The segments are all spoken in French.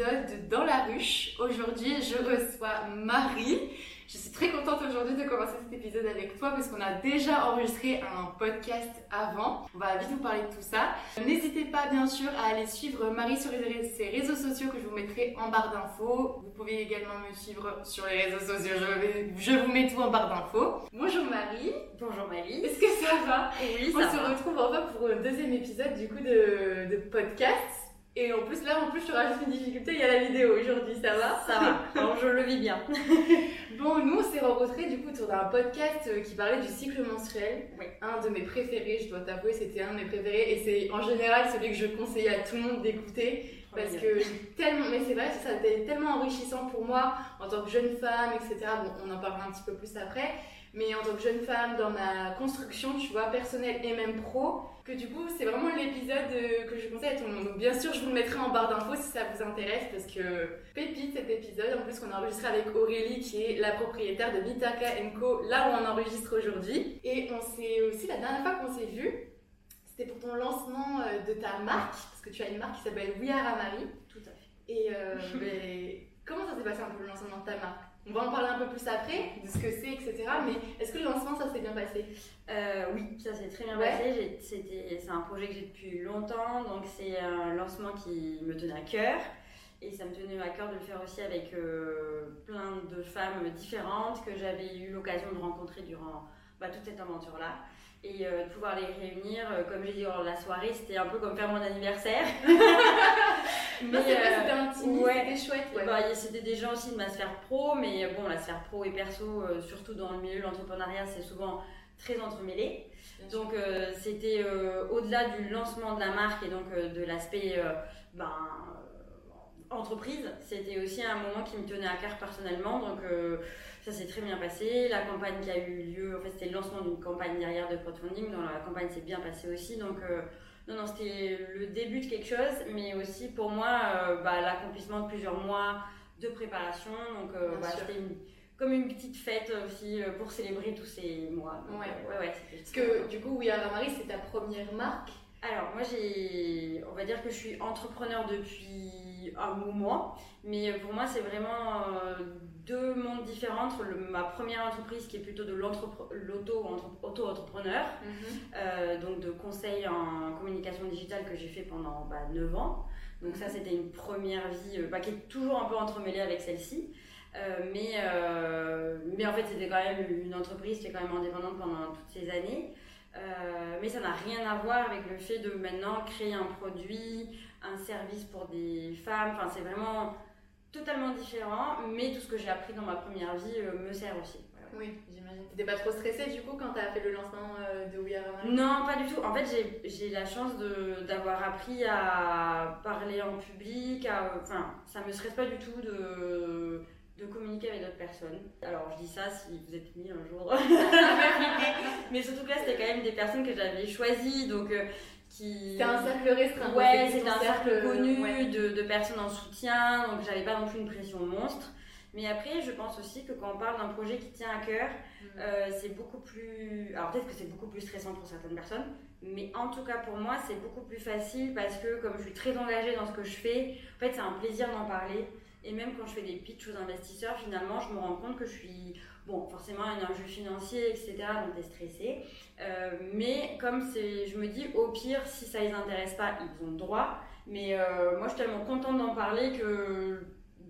épisode de Dans la ruche. Aujourd'hui, je reçois Marie. Je suis très contente aujourd'hui de commencer cet épisode avec toi parce qu'on a déjà enregistré un podcast avant. On va vite vous parler de tout ça. N'hésitez pas bien sûr à aller suivre Marie sur ses réseaux sociaux que je vous mettrai en barre d'infos. Vous pouvez également me suivre sur les réseaux sociaux. Je, je vous mets tout en barre d'infos. Bonjour Marie. Bonjour Marie. Est-ce que ça va? Oui, On ça se va. retrouve enfin pour le deuxième épisode du coup de, de podcast. Et en plus là, en plus je te rajoute une difficulté, il y a la vidéo aujourd'hui, ça va Ça va. Alors je le vis bien. Bon, nous on s'est rencontrés du coup autour d'un podcast euh, qui parlait du cycle menstruel. Oui. Un de mes préférés, je dois t'avouer, c'était un de mes préférés. Et c'est en général celui que je conseille à tout le monde d'écouter. Parce que tellement, mais c'est vrai, ça a été tellement enrichissant pour moi en tant que jeune femme, etc. Bon, on en parlera un petit peu plus après. Mais en tant que jeune femme, dans ma construction, tu vois, personnelle et même pro, que du coup, c'est vraiment l'épisode euh, que je conseille à tout le monde. Donc, bien sûr, je vous le mettrai en barre d'infos si ça vous intéresse, parce que pépite cet épisode. En plus, qu'on a enregistré avec Aurélie, qui est la propriétaire de Mitaka Co, là où on enregistre aujourd'hui. Et on s'est aussi, la dernière fois qu'on s'est vu, c'était pour ton lancement euh, de ta marque, parce que tu as une marque qui s'appelle We Are Amari. Tout à fait. Et euh, mais comment ça s'est passé un peu le lancement de ta marque? On va en parler un peu plus après, de ce que c'est, etc. Mais est-ce que le lancement, ça s'est bien passé? Euh, oui, ça s'est très bien Ouais. passé. C'est un projet que j'ai depuis longtemps, donc c'est un lancement qui me tenait à cœur. Et ça me tenait à cœur de le faire aussi avec euh, plein de femmes différentes que j'avais eu l'occasion de rencontrer durant bah, toute cette aventure-là. Et euh, de pouvoir les réunir, euh, comme j'ai dit lors de la soirée, c'était un peu comme faire mon anniversaire. Vrai, euh, c'était intimiste, ouais. c'était chouette. Ouais. bah, c'était des gens aussi de ma sphère pro, mais bon, la sphère pro et perso, euh, surtout dans le milieu de l'entrepreneuriat, c'est souvent très entremêlé. Donc c'était au-delà du lancement de la marque et donc de l'aspect ben, entreprise, c'était aussi un moment qui me tenait à cœur personnellement. Donc ça s'est très bien passé. La campagne qui a eu lieu, en fait c'était le lancement d'une campagne derrière de crowdfunding, donc la campagne s'est bien passée aussi. Donc euh, non, non, c'était le début de quelque chose, mais aussi pour moi euh, bah, l'accomplissement de plusieurs mois de préparation. Donc euh, bah, c'était une- comme une petite fête aussi pour célébrer tous ces mois. Donc, Ouais. ouais, ouais, Parce que du coup, We Are Amari, c'est ta première marque. Alors, moi, j'ai, on va dire que je suis entrepreneur depuis un moment, mais pour moi, c'est vraiment euh, deux mondes différents entre le- ma première entreprise qui est plutôt de l'entrepre- l'auto-auto-entrepreneur, euh, donc de conseil en communication digitale que j'ai fait pendant bah, 9 ans. Donc ça, c'était une première vie euh, bah, qui est toujours un peu entremêlée avec celle-ci. Euh, mais, mais en fait, c'était quand même une entreprise qui est quand même indépendante pendant toutes ces années. Euh, mais ça n'a rien à voir avec le fait de maintenant créer un produit, un service pour des femmes. Enfin, c'est vraiment totalement différent. Mais tout ce que j'ai appris dans ma première vie euh, me sert aussi. Ouais. Oui, j'imagine. T'étais pas trop stressée du coup quand t'as fait le lancement euh, de We Are Non, pas du tout. En fait, j'ai- j'ai la chance de- d'avoir appris à parler en public. à- Enfin, ça me stresse pas du tout de, de communiquer avec d'autres personnes. Alors, je dis ça si vous êtes mis un jour. Mais surtout que là, c'était quand même des personnes que j'avais choisies. Donc, euh, qui. C'était un cercle restreint. Ouais, C'était un cercle connu ouais. de, de personnes en soutien, donc j'avais pas non plus une pression monstre. Mais après, je pense aussi que quand on parle d'un projet qui tient à cœur, Mm. euh, c'est beaucoup plus. Alors peut-être que c'est beaucoup plus stressant pour certaines personnes, mais en tout cas pour moi, c'est beaucoup plus facile parce que comme je suis très engagée dans ce que je fais, en fait, c'est un plaisir d'en parler. Et même quand je fais des pitchs aux investisseurs, finalement, je me rends compte que je suis. Bon, forcément, un enjeu financier, etc., donc t'es stressé. Euh, mais comme c'est. Je me dis, au pire, si ça les intéresse pas, ils ont le droit. Mais euh, moi, je suis tellement contente d'en parler que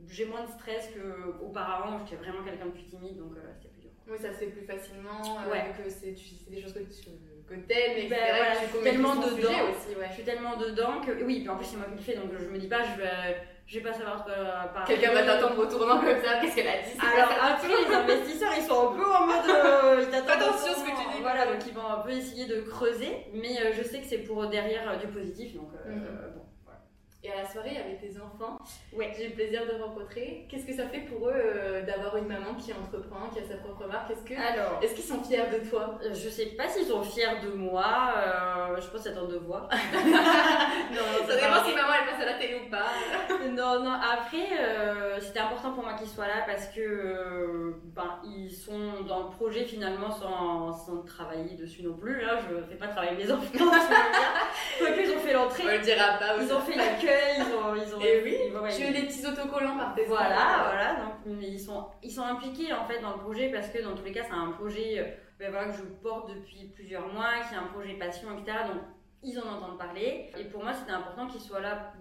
j'ai moins de stress qu'auparavant, où j'étais vraiment quelqu'un de plus timide, donc euh, c'était plus dur. Oui, ça se fait plus facilement. Ouais. que c'est des choses que tu que t'aimes, etc. Ben voilà, je suis tellement dedans. aussi, ouais. Je suis tellement dedans que. Oui, puis en plus, c'est moi qui le fais, donc je me dis pas, je vais, je vais pas savoir euh, parler. Quelqu'un va t'attendre au tournant comme ça, qu'est-ce qu'elle a dit Alors après, les investisseurs, ils sont un peu en mode. euh, ils t'attendent Attention au ce que tu dis. Voilà, donc ils vont un peu essayer de creuser, mais euh, je sais que c'est pour derrière euh, du positif, donc euh, Mhm. bon. voilà. Et à la soirée, il y avait tes enfants. Ouais. J'ai eu le plaisir de rencontrer. Qu'est-ce que ça fait pour eux d'avoir une maman qui entreprend, qui a sa propre marque? Est-ce que Alors, est-ce qu'ils sont fiers de toi? je sais pas s'ils sont fiers de moi, je pense c'est de voir. non, Ça dépend si maman elle passe à la télé ou pas. Non, non, après, euh, c'était important pour moi qu'ils soient là parce que euh, ben, ils sont dans le projet finalement sans, sans travailler dessus non plus. Hein. Je fais pas travailler mes enfants. Quoique, ils ont fait l'entrée. On le dira pas Ils ont fait l'accueil ont, ils ont. Et oui, tu veux des petits autocollants par tes Voilà, voilà. Donc ils sont, ils sont impliqués en fait dans le projet parce que dans tous les cas, c'est un projet ben, voilà, que je porte depuis plusieurs mois, qui est un projet passion, etc. Donc ils en entendent parler. Et pour moi, c'était important qu'ils soient là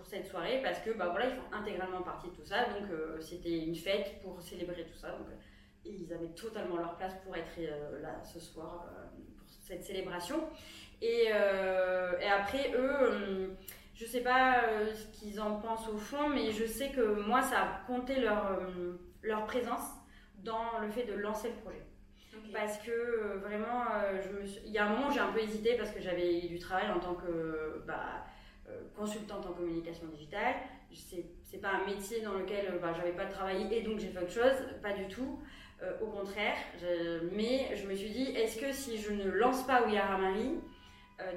pour cette soirée parce que bah voilà, ils font intégralement partie de tout ça. Donc euh, c'était une fête pour célébrer tout ça. Donc euh, ils avaient totalement leur place pour être euh, là ce soir pour cette célébration. Et, et après eux, je sais pas ce qu'ils en pensent au fond, mais je sais que moi ça a compté leur leur présence dans le fait de lancer le projet. Parce que vraiment, je me il y a un moment où j'ai un peu hésité parce que j'avais du travail en tant que bah, consultante en communication digitale. C'est pas un métier dans lequel euh, bah, j'avais pas travaillé et donc j'ai fait autre chose, pas du tout. Euh, au contraire, mais je me suis dit, est-ce que si je ne lance pas We Are Marie,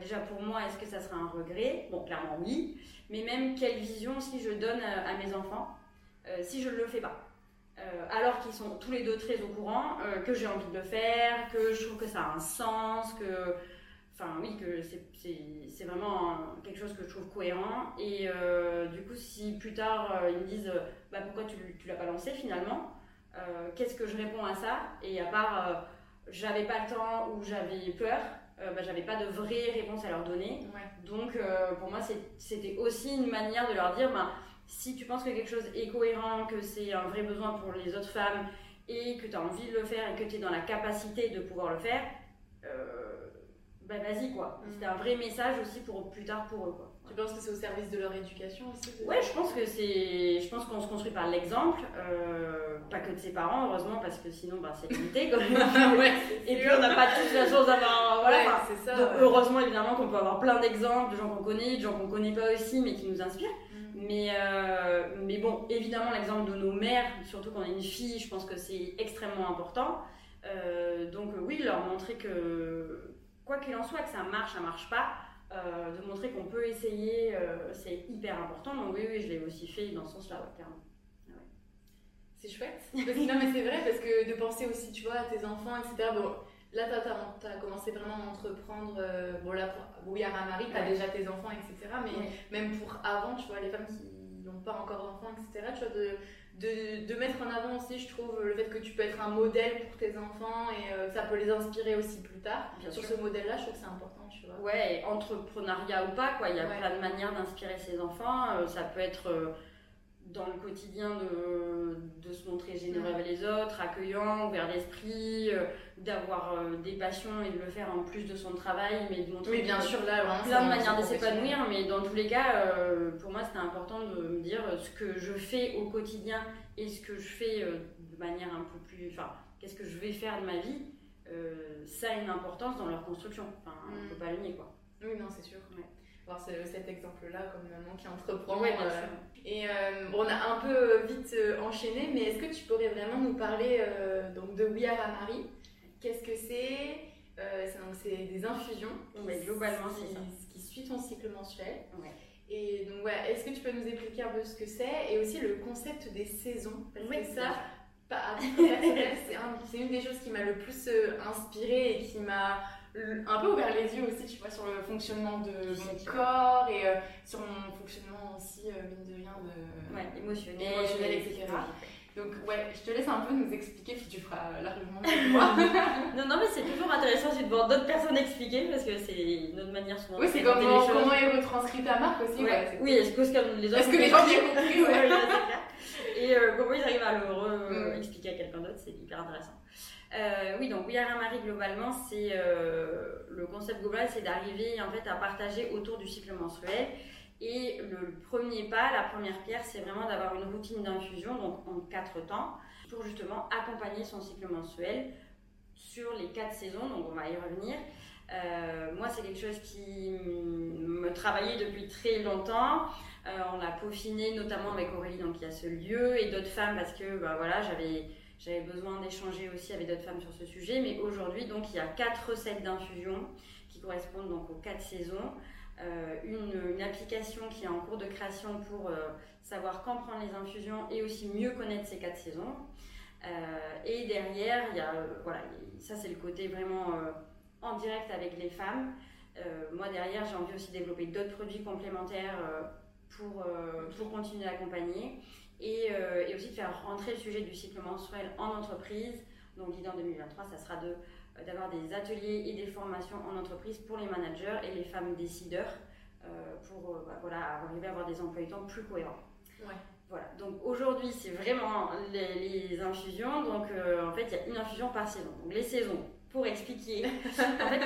déjà pour moi, est-ce que ça sera un regret? Bon, clairement oui, mais même quelle vision si je donne à, mes enfants si je ne le fais pas? Alors qu'ils sont tous les deux très au courant, que j'ai envie de le faire, que je trouve que ça a un sens, que Enfin, oui, que c'est vraiment quelque chose que je trouve cohérent. Et euh, du coup, si plus tard euh, ils me disent bah, pourquoi tu, tu l'as pas lancé finalement, euh, qu'est-ce que je réponds à ça? Et à part j'avais pas le temps ou j'avais peur, bah, j'avais pas de vraie réponse à leur donner. Donc pour moi, c'était aussi une manière de leur dire bah, si tu penses que quelque chose est cohérent, que c'est un vrai besoin pour les autres femmes et que tu as envie de le faire et que tu es dans la capacité de pouvoir le faire, bah vas-y quoi. Mm. C'était un vrai message aussi pour plus tard pour eux quoi. Tu penses que c'est au service de leur éducation aussi Ouais, je pense que c'est, je pense qu'on se construit par l'exemple, euh, pas que de ses parents heureusement parce que sinon bah, c'est limité comme ouais, Et puis on n'a pas tous la chance d'avoir, voilà. c'est ça. Donc, heureusement évidemment qu'on peut avoir plein d'exemples de gens qu'on connaît, de gens qu'on connaît pas aussi mais qui nous inspirent. Mm. Mais, euh, mais bon, évidemment, l'exemple de nos mères, surtout quand on est une fille, je pense que c'est extrêmement important. Euh, donc, oui, leur montrer que, quoi qu'il en soit, que ça marche, ça marche pas, euh, de montrer qu'on peut essayer, euh, c'est hyper important. Donc oui, oui, je l'ai aussi fait dans ce sens-là, clairement. Ah c'est chouette. non, mais c'est vrai, parce que de penser aussi, tu vois, à tes enfants, etc. Bon, là, tu as, commencé vraiment à entreprendre. Euh, bon, là, pour à Marie, tu as déjà tes enfants, etc. Mais même pour avant, tu vois, les femmes qui n'ont pas encore d'enfants, etc., tu vois, de de, de, mettre en avant aussi, je trouve, le fait que tu peux être un modèle pour tes enfants et euh, ça peut les inspirer aussi plus tard. Bien Sur ce modèle-là, je trouve que c'est important, tu vois. Ouais, entrepreneuriat ou pas, quoi. Il y a plein de manières d'inspirer ses enfants. Euh, ça peut être euh, dans le quotidien de, de se montrer généreux avec les autres, accueillant, ouvert d'esprit, euh, d'avoir euh, des passions et de le faire en plus de son travail, mais de montrer oui, bien sûr, là, plein de manières de s'épanouir. Mais dans tous les cas, euh, pour moi, c'était important de me dire ce que je fais au quotidien et ce que je fais de manière un peu plus. Enfin, qu'est-ce que je vais faire de ma vie Ça a une importance dans leur construction. Enfin, on ne mm. peut pas le nier, quoi. Oui, non, c'est sûr. Ouais voir cet exemple-là comme maman qui entreprend. Ouais, bien sûr. Et euh, on a un peu vite euh, enchaîné, mais est-ce que tu pourrais vraiment nous parler euh, donc de We Are à Marie Qu'est-ce que c'est? C'est des infusions. globalement, c'est ça. Qui suit ton cycle mensuel. Et donc, ouais, est-ce que tu peux nous expliquer un peu ce que c'est et aussi le concept des saisons? Parce que ça, c'est une des choses qui m'a le plus inspirée et qui m'a un peu ouvert les yeux aussi, tu vois, sur le fonctionnement de mon corps et euh, sur mon fonctionnement aussi, euh, mine de rien, de, ouais, émotionnel, émotionnel, etc. Donc, ouais, je te laisse un peu nous expliquer, puis tu feras moi. non, non, mais c'est toujours intéressant de voir d'autres personnes expliquer parce que c'est notre manière souvent Oui, c'est comment, comment est retranscrit ta marque aussi. Ouais. oui, est-ce que, les autres. Est-ce que les gens ont bien compris ouais. Et euh, comment ils arrivent à le re-expliquer mm. à quelqu'un d'autre, c'est hyper intéressant. Euh, oui, donc We Are Marie globalement, c'est euh, le concept global, c'est d'arriver en fait à partager autour du cycle menstruel. Et le premier pas, la première pierre, c'est vraiment d'avoir une routine d'infusion, donc en quatre temps, pour justement accompagner son cycle menstruel sur les quatre saisons. Donc on va y revenir. Euh, moi, c'est quelque chose qui me travaillait depuis très longtemps. on l'a peaufiné notamment avec Aurélie, donc il y a ce lieu, et d'autres femmes parce que bah, voilà, j'avais j'avais besoin d'échanger aussi avec d'autres femmes sur ce sujet. Mais aujourd'hui, donc, il y a quatre recettes d'infusion qui correspondent donc aux quatre saisons. Euh, une, application qui est en cours de création pour euh, savoir quand prendre les infusions et aussi mieux connaître ces quatre saisons. Euh, et derrière, il y a, voilà, ça c'est le côté vraiment en direct avec les femmes. moi derrière, j'ai envie aussi de développer d'autres produits complémentaires pour, pour continuer à accompagner. Et, et, aussi de faire rentrer le sujet du cycle menstruel en entreprise. Donc l'idée en 2023, ça sera de d'avoir des ateliers et des formations en entreprise pour les managers et les femmes décideurs pour bah, voilà, arriver à avoir des emplois temps plus cohérents. Ouais. Voilà, donc aujourd'hui c'est vraiment les, infusions. Donc euh, en fait il y a une infusion par saison. Donc les saisons, pour expliquer, en fait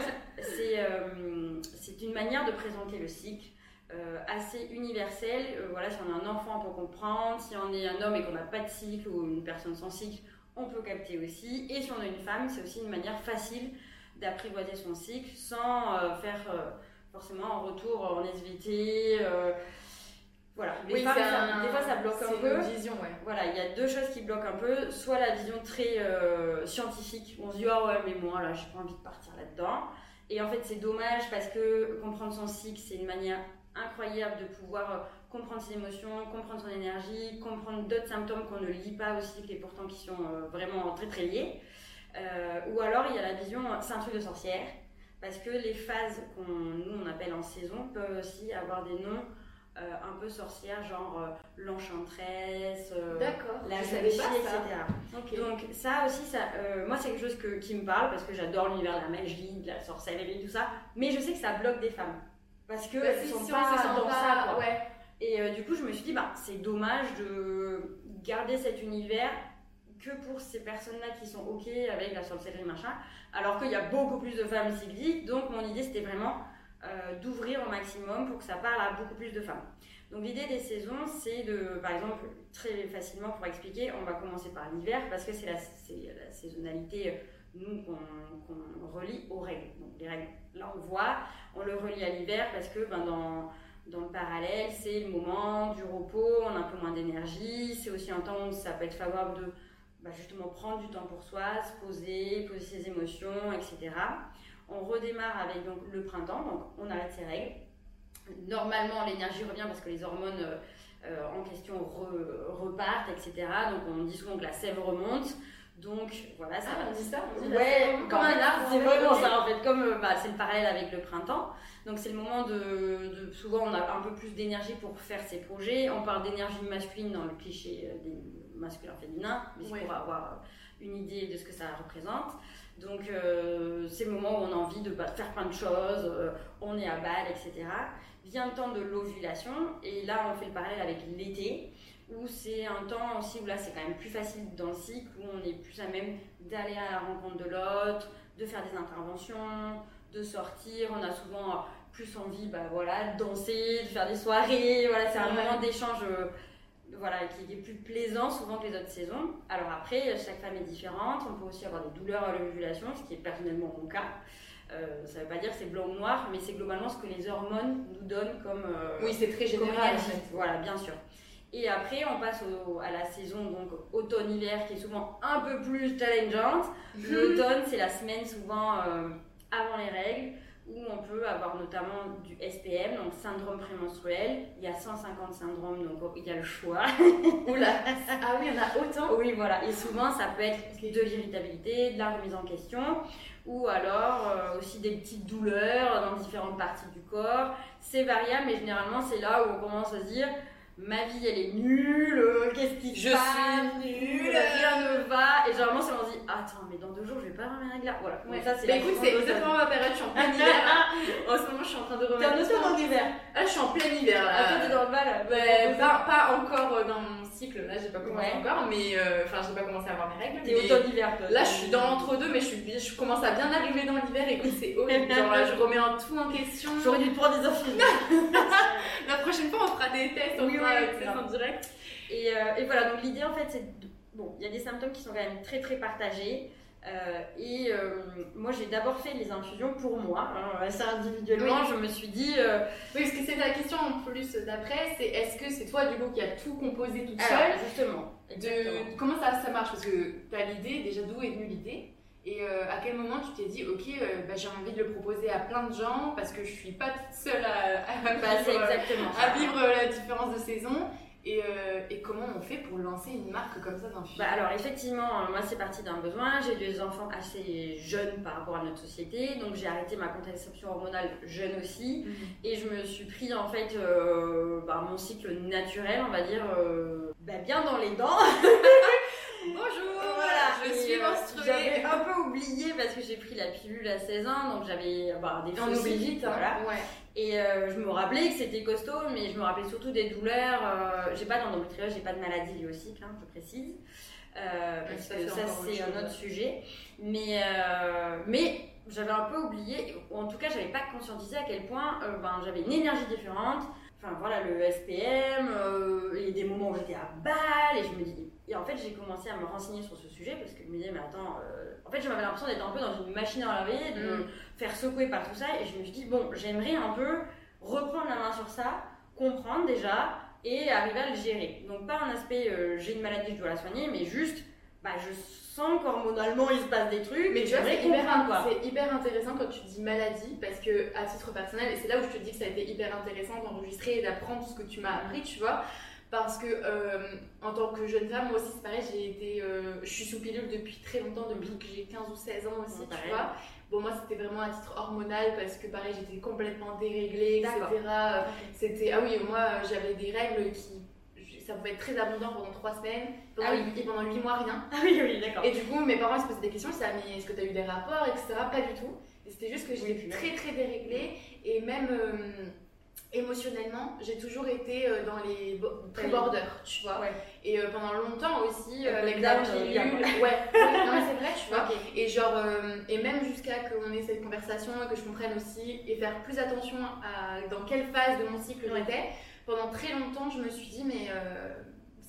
euh, c'est une manière de présenter le cycle. Euh, assez universel. voilà, si on a un enfant, on peut comprendre. Si on est un homme et qu'on n'a pas de cycle ou une personne sans cycle, on peut capter aussi. Et si on a une femme, c'est aussi une manière facile d'apprivoiser son cycle sans faire forcément un retour en SVT voilà, des fois ça bloque un peu. vision, ouais. Voilà, il y a deux choses qui bloquent un peu. Soit la vision très euh, scientifique, on se dit ah ouais mais moi là j'ai pas envie de partir là-dedans. Et en fait c'est dommage parce que comprendre son cycle c'est une manière incroyable de pouvoir euh, comprendre ses émotions, comprendre son énergie, comprendre d'autres symptômes qu'on ne lit pas au cycle et pourtant qui sont euh, vraiment très très liés. ou alors il y a la vision c'est un truc de sorcière parce que les phases qu'on nous on appelle en saison peuvent aussi avoir des noms euh, un peu sorcière, genre euh, l'enchantresse, euh, la magie, etc. Donc ça aussi, ça, moi c'est quelque chose que, qui me parle parce que j'adore l'univers de la magie, de la sorcellerie, tout ça. Mais je sais que ça bloque des femmes parce que bah, elles sont pas dans ça. Quoi. Et du coup, je me suis dit, bah, c'est dommage de garder cet univers que pour ces personnes-là qui sont ok avec la sorcellerie machin, alors qu'il y a beaucoup plus de femmes cycliques. Donc mon idée c'était vraiment euh, d'ouvrir au maximum pour que ça parle à beaucoup plus de femmes. Donc l'idée des saisons, c'est de, par exemple, très facilement pour expliquer, on va commencer par l'hiver parce que c'est la, la, saisonnalité, euh, nous, qu'on relie aux règles. Donc les règles, là on voit, on le relie à l'hiver parce que ben, dans, dans le parallèle, c'est le moment du repos, on a un peu moins d'énergie, c'est aussi un temps où ça peut être favorable de bah, justement prendre du temps pour soi, se poser, poser ses émotions, etc. On redémarre avec donc, le printemps, donc on arrête ses règles. Normalement, l'énergie revient parce que les hormones euh, en question repartent, etc. Donc on dit souvent que la sève remonte. Donc voilà, ça. Ah, on dit ça, on dit ouais, comme un arbre. C'est vraiment ça en fait, comme euh, bah, c'est le parallèle avec le printemps. Donc c'est le moment de, souvent on a un peu plus d'énergie pour faire ses projets. On parle d'énergie masculine dans le cliché euh, des masculins féminins, mais c'est pour avoir une idée de ce que ça représente. Donc euh, c'est le moment où on a envie de bah, faire plein de choses, euh, on est à balle, etc. Vient le temps de l'ovulation, et là on fait le parallèle avec l'été, où c'est un temps aussi où là c'est quand même plus facile dans le cycle, où on est plus à même d'aller à la rencontre de l'autre, de faire des interventions, de sortir, on a souvent plus envie bah, voilà, de danser, de faire des soirées, voilà, c'est un moment d'échange euh, voilà, qui est plus plaisant souvent que les autres saisons. Alors après, chaque femme est différente. On peut aussi avoir des douleurs à l'ovulation, ce qui est personnellement mon cas. Euh, ça ne veut pas dire que c'est blanc ou noir, mais c'est globalement ce que les hormones nous donnent comme. Euh, oui, c'est très général. Voilà, bien sûr. Et après, on passe à la saison donc automne-hiver qui est souvent un peu plus challengeante. L'automne, c'est la semaine souvent euh, avant les règles où on peut avoir notamment du SPM, donc syndrome prémenstruel. Il y a 150 syndromes, donc il y a le choix. Oula Ah oui, il y en a autant Oui, voilà. Et souvent, ça peut être de l'irritabilité, de la remise en question, ou alors euh, aussi des petites douleurs dans différentes parties du corps. C'est variable, mais généralement, c'est là où on commence à se dire ma vie elle est nulle, qu'est-ce qui se passe Je suis nulle, rien ne va. Et généralement, c'est on se dit, attends, mais dans deux jours, je vais pas avoir mes règles là. Voilà. Ouais. ça, c'est mais écoute, c'est exactement ma période, je suis en plein hiver. en ce moment, je suis en train de remettre. T'es en automne hiver? Ah, je suis en plein hiver là. Ah, toi, t'es dans le bal ouais, pas, pas encore euh, dans mon cycle, là, j'ai pas commencé encore, mais euh, enfin, j'ai pas commencé à avoir mes règles. T'es automne-hiver, Là, je suis dans l'entre-deux, mais je, suis, je commence à bien arriver dans l'hiver. Écoute, c'est horrible. Genre, là, je remets un tout en question. J'aurais dû te prendre des infos. La prochaine fois, on fera des tests, on fera des tests en direct. Et, euh, et voilà, donc l'idée en fait, c'est. Bon, il y a des symptômes qui sont quand même très très partagés. Euh, et euh, moi, j'ai d'abord fait les infusions pour moi, hein, ça individuellement. Je me suis dit. Oui, parce que c'est la question en plus d'après c'est est-ce que c'est toi du coup qui a tout composé toute seule Justement. De, comment ça, ça marche? Parce que tu as l'idée, déjà d'où est venue l'idée? Et à quel moment tu t'es dit, ok, bah, j'ai envie de le proposer à plein de gens parce que je suis pas toute seule à, bah, vivre, à vivre, la différence de saison Et, euh, et, comment on fait pour lancer une marque comme ça bah Alors effectivement, moi c'est parti d'un besoin. J'ai des enfants assez jeunes par rapport à notre société, donc j'ai arrêté ma contraception hormonale jeune aussi, mhm. et je me suis pris en fait euh, bah, mon cycle naturel, on va dire, euh, bah, bien dans les dents. Bonjour, voilà, je suis euh, menstruée. J'avais un peu oublié parce que j'ai pris la pilule à 16 ans, donc j'avais bah, des On oublie vite, hein. voilà. Ouais. Et euh, je me rappelais que c'était costaud, mais je me rappelais surtout des douleurs. Euh, j'ai pas d'endométriose, j'ai pas de maladie cycle, hein, je précise. parce que ça, c'est un autre sujet. Mais, mais j'avais un peu oublié, ou en tout cas, j'avais pas conscientisé à quel point ben, j'avais une énergie différente. Enfin voilà, le SPM, et des moments où j'étais à balle, et je me dis, et en fait, j'ai commencé à me renseigner sur ce sujet parce que je me disais, mais attends, euh, en fait, j'avais l'impression d'être un peu dans une machine à laver, de me mm. faire secouer par tout ça. Et je me suis dit, bon, j'aimerais un peu reprendre la main sur ça, comprendre déjà et arriver à le gérer. Donc, pas un aspect, euh, j'ai une maladie, je dois la soigner, mais juste, bah, je sens qu'hormonalement, il se passe des trucs. Mais tu vois, c'est hyper, hyper, intéressant quand tu dis maladie parce que, à titre personnel, et c'est là où je te dis que ça a été hyper intéressant d'enregistrer et d'apprendre tout ce que tu m'as appris, tu vois parce que euh, en tant que jeune femme, moi aussi c'est pareil, j'ai été, euh, je suis sous pilule depuis très longtemps, depuis que j'ai 15 ou 16 ans aussi, tu vois. Bon, moi c'était vraiment à titre hormonal parce que pareil, j'étais complètement déréglée, etc. C'était, ah oui, moi j'avais des règles qui, ça pouvait être très abondant pendant 3 semaines, pendant, ah et pendant 8 mois rien. Ah oui, oui, d'accord. Et du coup, mes parents se posaient des questions, ils disaient, ah, mais est-ce que tu as eu des rapports, etc. Pas du tout. C'était juste que j'étais très très déréglée et même. Euh, émotionnellement, j'ai toujours été euh, dans les pré-border, tu vois. Et euh, pendant longtemps aussi, euh, avec la pilule. ouais, non, c'est vrai, tu vois. Et genre, et même jusqu'à qu'on ait cette conversation et que je comprenne aussi et faire plus attention à dans quelle phase de mon cycle j'étais, pendant très longtemps, je me suis dit, mais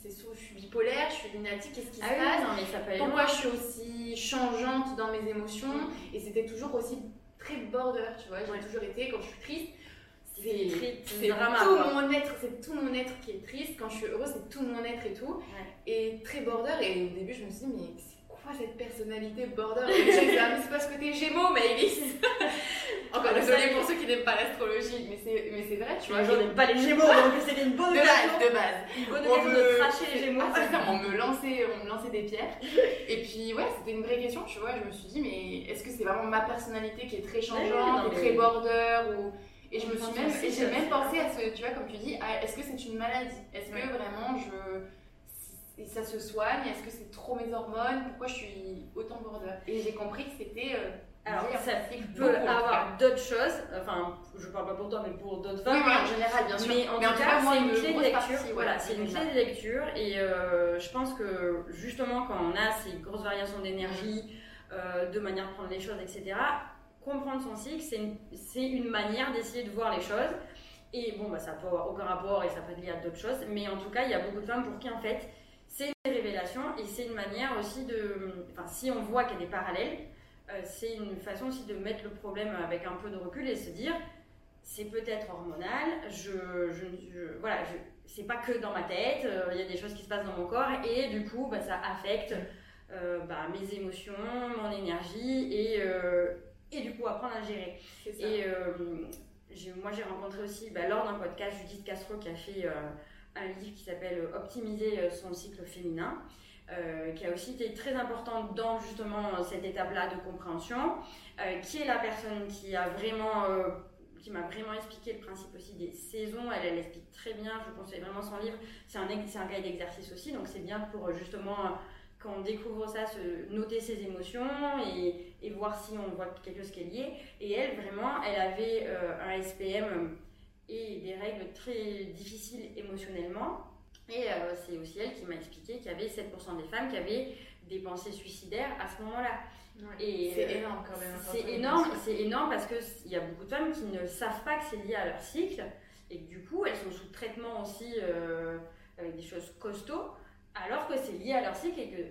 c'est je suis bipolaire, je suis lunatique, qu'est-ce qui ah se passe mais ça peut Pourquoi je suis aussi changeante dans mes émotions. Et c'était toujours aussi très border, tu vois. J'ai toujours été, quand je suis triste, c'est tout mon être, c'est tout mon être qui est triste. Quand je suis heureuse, c'est tout mon être et tout. Et très border. Et au début, je me suis dit, mais c'est quoi cette personnalité border? Me ah, c'est pas ce côté gémeaux, Maëlys. Encore désolée pour ceux qui n'aiment pas l'astrologie, mais c'est, mais c'est vrai, tu vois. Je n'aime pas les gémeaux, donc c'était une bonne de base. De base. Une bonne occasion de tracher les gémeaux. Ah, on, me lançait, on me lançait des pierres. Et puis, ouais, c'était une vraie question, tu vois. Je me suis dit, mais est-ce que c'est vraiment ma personnalité qui est très changeante, très border ou et je me suis même, j'ai même pensé à ce, tu vois, comme tu dis, est-ce que c'est une maladie? Est-ce que vraiment je, ça se soigne Est-ce que c'est trop mes hormones? Pourquoi je suis autant border Et j'ai compris que c'était. Euh, alors, ça peut avoir d'autres choses, enfin, je parle pas pour toi, mais pour d'autres femmes. Oui, en général, bien sûr. Mais en tout cas, c'est une clé de lecture. voilà, c'est une clé de lecture. Et euh, je pense que justement, quand on a ces grosses variations d'énergie, euh, de manière de prendre les choses, etc., comprendre son cycle, c'est une, une, manière d'essayer de voir les choses. Et bon, bah, ça peut avoir aucun rapport et ça peut être lié à d'autres choses, mais en tout cas, il y a beaucoup de femmes pour qui, en fait, c'est une révélation et c'est une manière aussi de. Enfin, si on voit qu'il y a des parallèles, euh, c'est une façon aussi de mettre le problème avec un peu de recul et se dire c'est peut-être hormonal, je, voilà, c'est pas que dans ma tête, euh, il y a des choses qui se passent dans mon corps et du coup, bah, ça affecte euh, bah, mes émotions, mon énergie et et du coup apprendre à gérer. Et euh, moi j'ai rencontré aussi bah, lors d'un podcast Judith Castro qui a fait euh, un livre qui s'appelle Optimiser euh, son cycle féminin. qui a aussi été très importante dans justement cette étape-là de compréhension, qui est la personne qui a vraiment qui m'a vraiment expliqué le principe aussi des saisons. Elle, elle explique très bien, je conseille vraiment son livre. C'est un, un guide d'exercice aussi, donc c'est bien pour justement quand on découvre ça, se noter ses émotions et, et, voir si on voit quelque chose qui est lié. Et elle, vraiment, elle avait euh, un SPM et des règles très difficiles émotionnellement. Et euh, c'est aussi elle qui m'a expliqué qu'il y avait 7% des femmes qui avaient des pensées suicidaires à ce moment-là. c'est euh, énorme quand même. C'est énorme, c'est énorme parce qu'il y a beaucoup de femmes qui ne savent pas que c'est lié à leur cycle et que du coup elles sont sous traitement aussi avec des choses costauds alors que c'est lié à leur cycle et que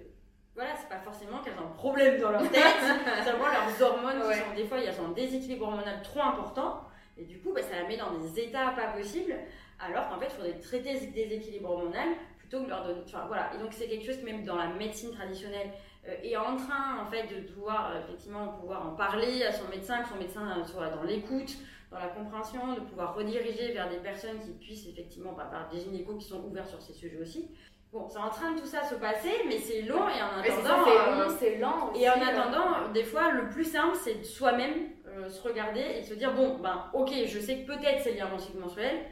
voilà, c'est pas forcément qu'elles ont un problème dans leur tête, savoir leurs hormones qui sont des fois, il y a un déséquilibre hormonal trop important, et du coup, bah, ça la met dans des états pas possibles, alors qu'en fait, il faudrait traiter ce déséquilibre hormonal plutôt que leur donner. Enfin, voilà, et donc c'est quelque chose qui, même dans la médecine traditionnelle, euh, est en train en fait de pouvoir, effectivement, pouvoir en parler à son médecin, que son médecin soit dans l'écoute, dans la compréhension, de pouvoir rediriger vers des personnes qui puissent effectivement, bah, par des gynécos qui sont ouverts sur ces sujets aussi. Bon, c'est en train de tout ça se passer, mais c'est long et en attendant. Euh, c'est lent. Et en attendant, des fois, le plus simple, c'est soi-même euh, se regarder et se dire bon, ben, ok, je sais que peut-être c'est lié à mon cycle mensuel.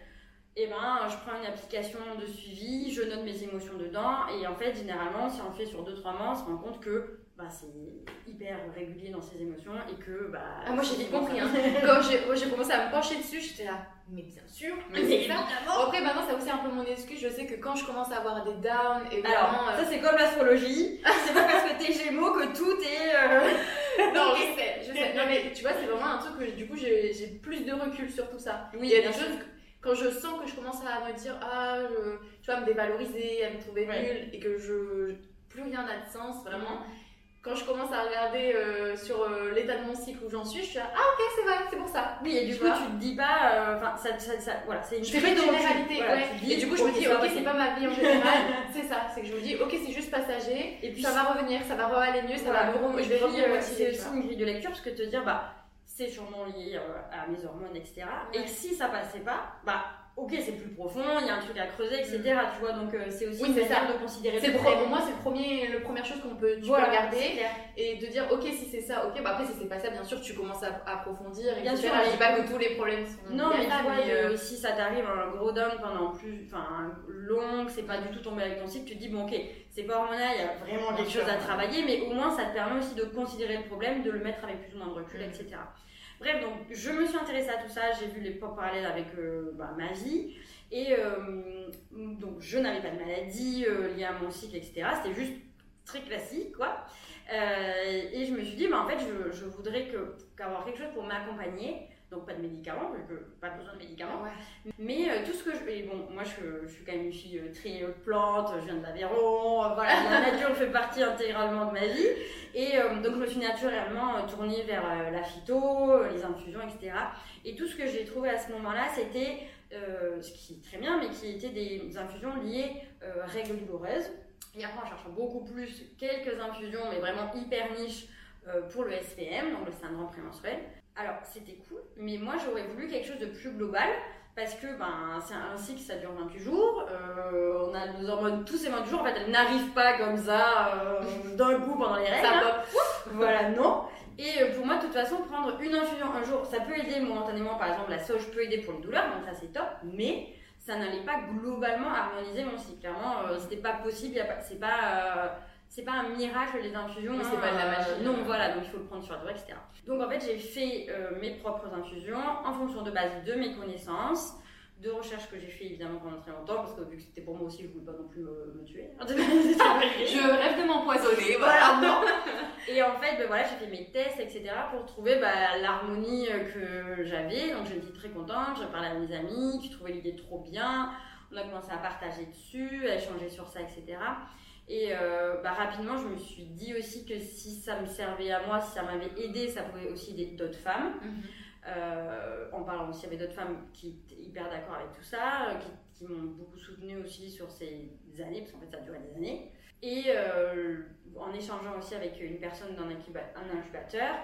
Et ben, je prends une application de suivi, je note mes émotions dedans, et en fait, généralement, si on le fait sur 2-3 mois, on se rend compte que bah, c'est hyper régulier dans ses émotions et que bah ah, moi j'ai vite compris hein. quand j'ai commencé à me pencher dessus j'étais là mais bien sûr mais c'est ça. après maintenant c'est aussi un peu mon excuse. Je sais que quand je commence à avoir des downs et alors ça euh, c'est comme l'astrologie. C'est pas parce que t'es gémeaux que tout est euh, non je sais je sais. Non mais tu vois c'est vraiment un truc que du coup j'ai plus de recul sur tout ça. Oui il y a des choses quand je sens que je commence à me dire ah tu vois me dévaloriser à me trouver nulle et que je plus rien n'a de sens vraiment quand je commence à regarder euh, sur euh, l'état de mon cycle où j'en suis, je suis là, ah ok, c'est vrai, c'est pour ça. Oui, et du coup, tu te dis pas, euh, enfin, ça, ça, ça, voilà, c'est une je fais généralité, ouais. et du coup, je me dis, ok, c'est pas ma vie en général, c'est ça, c'est que je me dis, ok, c'est juste passager, et puis ça va revenir, ça va aller mieux, ça va me je vais revenir C'est aussi une grille de lecture, parce que te dire, bah, c'est sûrement lié à mes hormones, etc. Et si ça passait pas, bah, ok, c'est plus profond, il y a un truc à creuser, etc. Mm. Tu vois, donc euh, c'est aussi oui, ça. de considérer le Pour moi, c'est le premier, la première chose qu'on peut, tu regarder et de dire, ok, si c'est ça, ok, bah après, si c'est pas ça, bien sûr, tu commences à, approfondir, bien sûr. Je dis pas que tous les problèmes sont. Non, mais, tu vois, euh, si ça t'arrive un gros down pendant plus, enfin, long, c'est pas du tout tombé avec ton cycle, tu te dis, bon, ok, c'est pas hormonal, il y a vraiment des choses à travailler, mais au moins, ça te permet aussi de considérer le problème, de le mettre avec plus ou moins de recul, mm. etc. Bref, donc je me suis intéressée à tout ça, j'ai vu les points parallèles avec euh, bah, ma vie. Et euh, donc je n'avais pas de maladie euh, liée à mon cycle, etc. C'était juste très classique, quoi. et je me suis dit, bah, en fait, je, je voudrais que, qu'avoir quelque chose pour m'accompagner donc pas de médicaments, vu que pas besoin de médicaments. Mais tout ce que je. Et bon, moi je, je, suis quand même une fille très plante, je viens de l'Aveyron, voilà, la nature fait partie intégralement de ma vie. Et euh, donc, je me suis naturellement euh, tournée vers euh, la phyto, les infusions, etc. Et tout ce que j'ai trouvé à ce moment-là, c'était, ce qui est très bien, mais qui étaient des infusions liées règles douloureuses. Et après, en cherchant beaucoup plus, quelques infusions, mais vraiment hyper niche pour le SPM, donc le syndrome prémenstruel. Alors, c'était cool, mais moi, j'aurais voulu quelque chose de plus global parce que ben, c'est un cycle, ça dure 28 jours. Euh, on a nos hormones tous ces 28 jours. En fait, elles n'arrivent pas comme ça euh, d'un coup pendant les règles. Hein. voilà, non. Et euh, pour moi, de toute façon, prendre une infusion un jour, ça peut aider momentanément. Par exemple, la sauge peut aider pour les douleurs, donc ça c'est top. Mais ça n'allait pas globalement harmoniser mon cycle. Clairement, c'était pas possible. C'est pas c'est pas un miracle les infusions. c'est pas de la magie. non, voilà, donc il faut le prendre sur la durée, etc. Donc en fait, j'ai fait euh, mes propres infusions en fonction de base de mes connaissances, de recherches que j'ai fait évidemment pendant très longtemps, parce que vu que c'était pour moi aussi, je voulais pas non plus me, tuer. je rêve de m'empoisonner, voilà. Et en fait, ben, voilà, j'ai fait mes tests, etc. pour trouver bah, l'harmonie euh, que j'avais. Donc j'étais très contente, j'ai parlé à mes amis qui trouvaient l'idée trop bien. On a commencé à partager dessus, à échanger sur ça, etc. Et euh, bah, rapidement, je me suis dit aussi que si ça me servait à moi, si ça m'avait aidé, ça pouvait aussi aider d'autres femmes. Mhm. Euh, en parlant aussi avec d'autres femmes qui étaient hyper d'accord avec tout ça, euh, qui, qui m'ont beaucoup soutenue aussi sur ces années, parce qu'en fait ça a duré des années. Et en échangeant aussi avec une personne d'un un incubateur,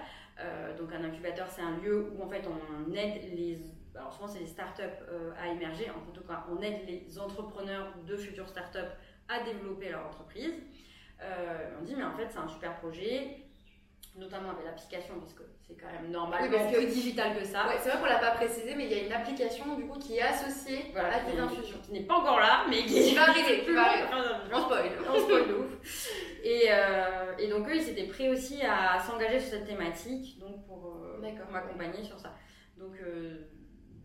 donc un incubateur c'est un lieu où en fait on aide les alors souvent c'est les startups à émerger, en tout cas on aide les entrepreneurs de futures startups à développer leur entreprise. Euh, on dit, mais en fait, c'est un super projet, notamment avec l'application, parce que c'est quand même normal, oui, plus digital que ça. c'est vrai qu'on l'a pas précisé, mais il y a une application du coup qui est associée à tes infusions. Qui n'est pas encore là, mais qui, va arriver. Qui va arriver. on spoil. On spoil de ouf. Et, euh, et, donc eux, ils étaient prêts aussi à s'engager sur cette thématique, donc pour, euh, m'accompagner sur ça. Donc,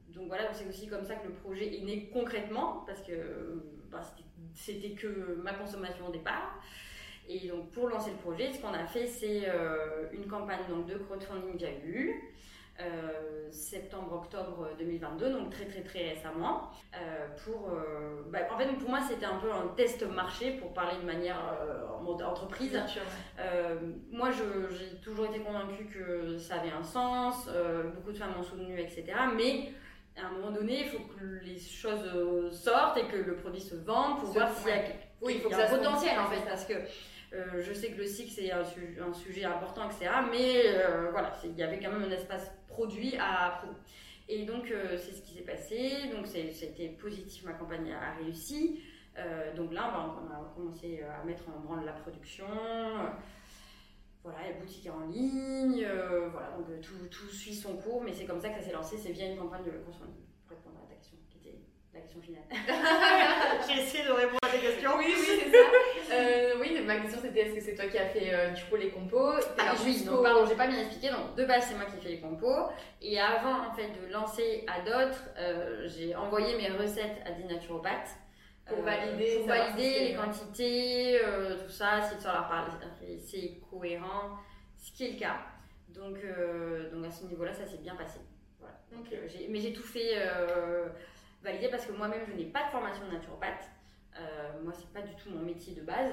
donc voilà, c'est aussi comme ça que le projet est né concrètement, parce que bah, c'était c'était que ma consommation au départ. Et donc pour lancer le projet, ce qu'on a fait, c'est euh, une campagne donc, de crowdfunding via Ulule. Euh, septembre-octobre 2022, donc très très très récemment. Euh, pour, bah, en fait, pour moi, c'était un peu un test marché pour parler de manière en mode entreprise. moi, j'ai toujours été convaincue que ça avait un sens, beaucoup de femmes ont soutenu, etc. Mais à un moment donné, il faut que les choses euh, sortent et que le produit se vende pour voir s'il y a, oui, il faut que ça un potentiel en fait, parce que euh, je sais que le cycle c'est un, sujet important, etc. Mais euh, voilà, il y avait quand même un espace produit à Et donc, c'est ce qui s'est passé. Donc, c'était positif, ma campagne a réussi. donc là, bah, on a commencé à mettre en branle la production. Voilà, la boutique en ligne. voilà, donc tout, tout, suit son cours, mais c'est comme ça que ça s'est lancé. C'est via une campagne de consommation la question finale. J'ai essayé de répondre à tes questions. Oui, oui, c'est ça. Euh, oui, ma question c'était est-ce que c'est toi qui as fait euh, du coup les compos? Alors oui, donc pardon, j'ai pas bien expliqué. Donc de base, c'est moi qui fais les compos. Et avant en fait de lancer à d'autres, euh, j'ai envoyé mes recettes à des naturopathes. Pour valider, pour valider les quantités, tout ça, si ça leur parle, c'est cohérent, ce qui est le cas. Donc, donc à ce niveau-là, ça s'est bien passé. Voilà. mais j'ai tout fait validé parce que moi-même, je n'ai pas de formation de naturopathe. Euh, moi, c'est pas du tout mon métier de base.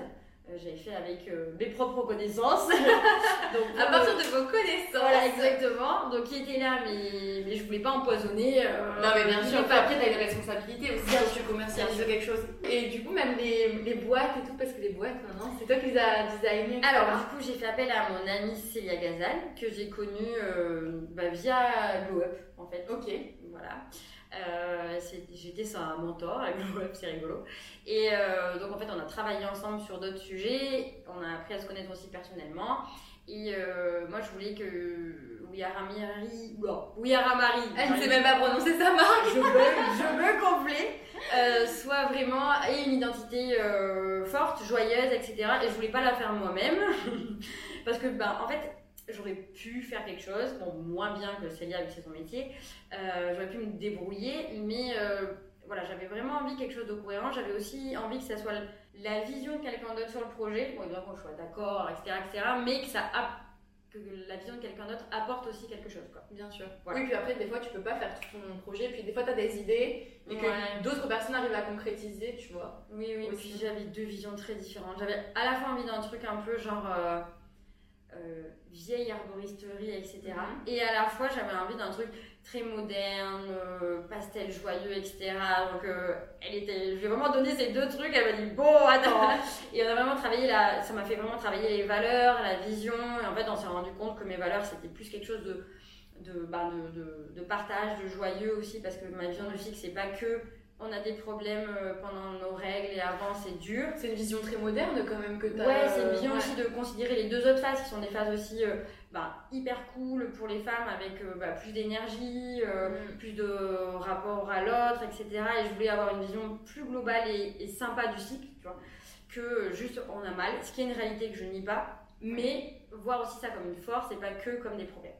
Euh, j'avais fait avec euh, mes propres connaissances. Donc, à partir de vos connaissances. Voilà, exactement. Donc, qui était là, mais, mais je voulais pas empoisonner. non, mais bien sûr. Après, t'as une responsabilité aussi bien quand tu commercialises quelque chose. Et du coup, même les, les, boîtes et tout, parce que les boîtes, maintenant, c'est toi qui les as designées. Alors, du coup, j'ai fait appel à mon amie Célia Gazal, que j'ai connue bah, via Glow Up, en fait. Ok. Voilà. Euh, j'étais sa mentor web, c'est rigolo. Et euh, donc en fait, on a travaillé ensemble sur d'autres sujets, on a appris à se connaître aussi personnellement. Et euh, moi, je voulais que Ouyaramari, Ouyaramari, elle ne sait même pas prononcer sa marque, je veux, je veux complet, soit vraiment ait une identité forte, joyeuse, etc. Et je voulais pas la faire moi-même parce que, ben, en fait, j'aurais pu faire quelque chose, bon, moins bien que Célia, vu que c'est son métier, euh, j'aurais pu me débrouiller, mais euh, voilà, j'avais vraiment envie de quelque chose de cohérent, j'avais aussi envie que ça soit la vision de quelqu'un d'autre sur le projet, bon, évidemment qu'on soit d'accord, etc., etc., mais que ça que la vision de quelqu'un d'autre apporte aussi quelque chose. Quoi. Bien sûr. Oui, puis après, des fois, tu peux pas faire tout ton projet, puis des fois, tu as des idées et que d'autres personnes arrivent à concrétiser, tu vois. Oui, oui, aussi. puis j'avais deux visions très différentes. J'avais à la fois envie d'un truc un peu genre. Euh, euh, vieille arboristerie, etc. Mhm. Et à la fois, j'avais envie d'un truc très moderne, euh, pastel joyeux, etc. Donc, euh, elle était, je lui ai vraiment donné ces deux trucs. Elle m'a dit bon, attends. et on a vraiment travaillé la, ça m'a fait vraiment travailler les valeurs, la vision. Et en fait, on s'est rendu compte que mes valeurs, c'était plus quelque chose de de, bah, de, de, de, partage, de joyeux aussi, parce que ma vision de fixe, c'est pas que on a des problèmes euh, pendant nos règles et avant c'est dur. C'est une vision très moderne quand même que tu as. Ouais, c'est une vision aussi de considérer les deux autres phases qui sont des phases aussi euh, bah, hyper cool pour les femmes avec euh, bah, plus d'énergie, mm. plus de rapport à l'autre, etc. Et je voulais avoir une vision plus globale et, sympa du cycle, tu vois, que juste on a mal, ce qui est une réalité que je nie pas, mais voir aussi ça comme une force et pas que comme des problèmes.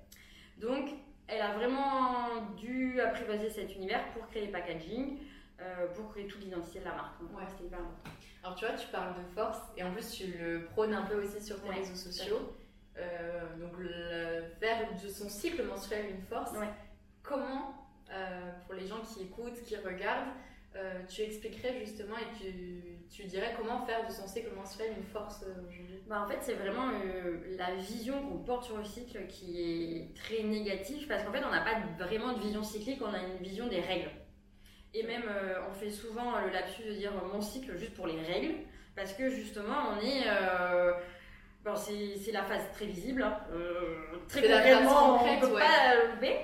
Donc elle a vraiment dû apprivoiser cet univers pour créer les packaging. Euh, pour créer toute l'identité de la marque. ouais. c'était hyper important. Alors tu vois, tu parles de force et en plus tu le prônes un peu aussi sur tes réseaux sociaux. Euh, donc le, faire de son cycle menstruel une force. Comment, euh, pour les gens qui écoutent, qui regardent, tu expliquerais justement et tu, tu, dirais comment faire de son cycle menstruel une force aujourd'hui? Bah En fait, c'est vraiment la vision qu'on porte sur le cycle qui est très négative parce qu'en fait, on n'a pas vraiment de vision cyclique, on a une vision des règles. Et même, euh, on fait souvent le lapsus de dire mon cycle juste pour les règles, parce que justement, on est. Euh, bon, c'est la phase très visible, hein, euh, très concrètement, on ne peut pas louper.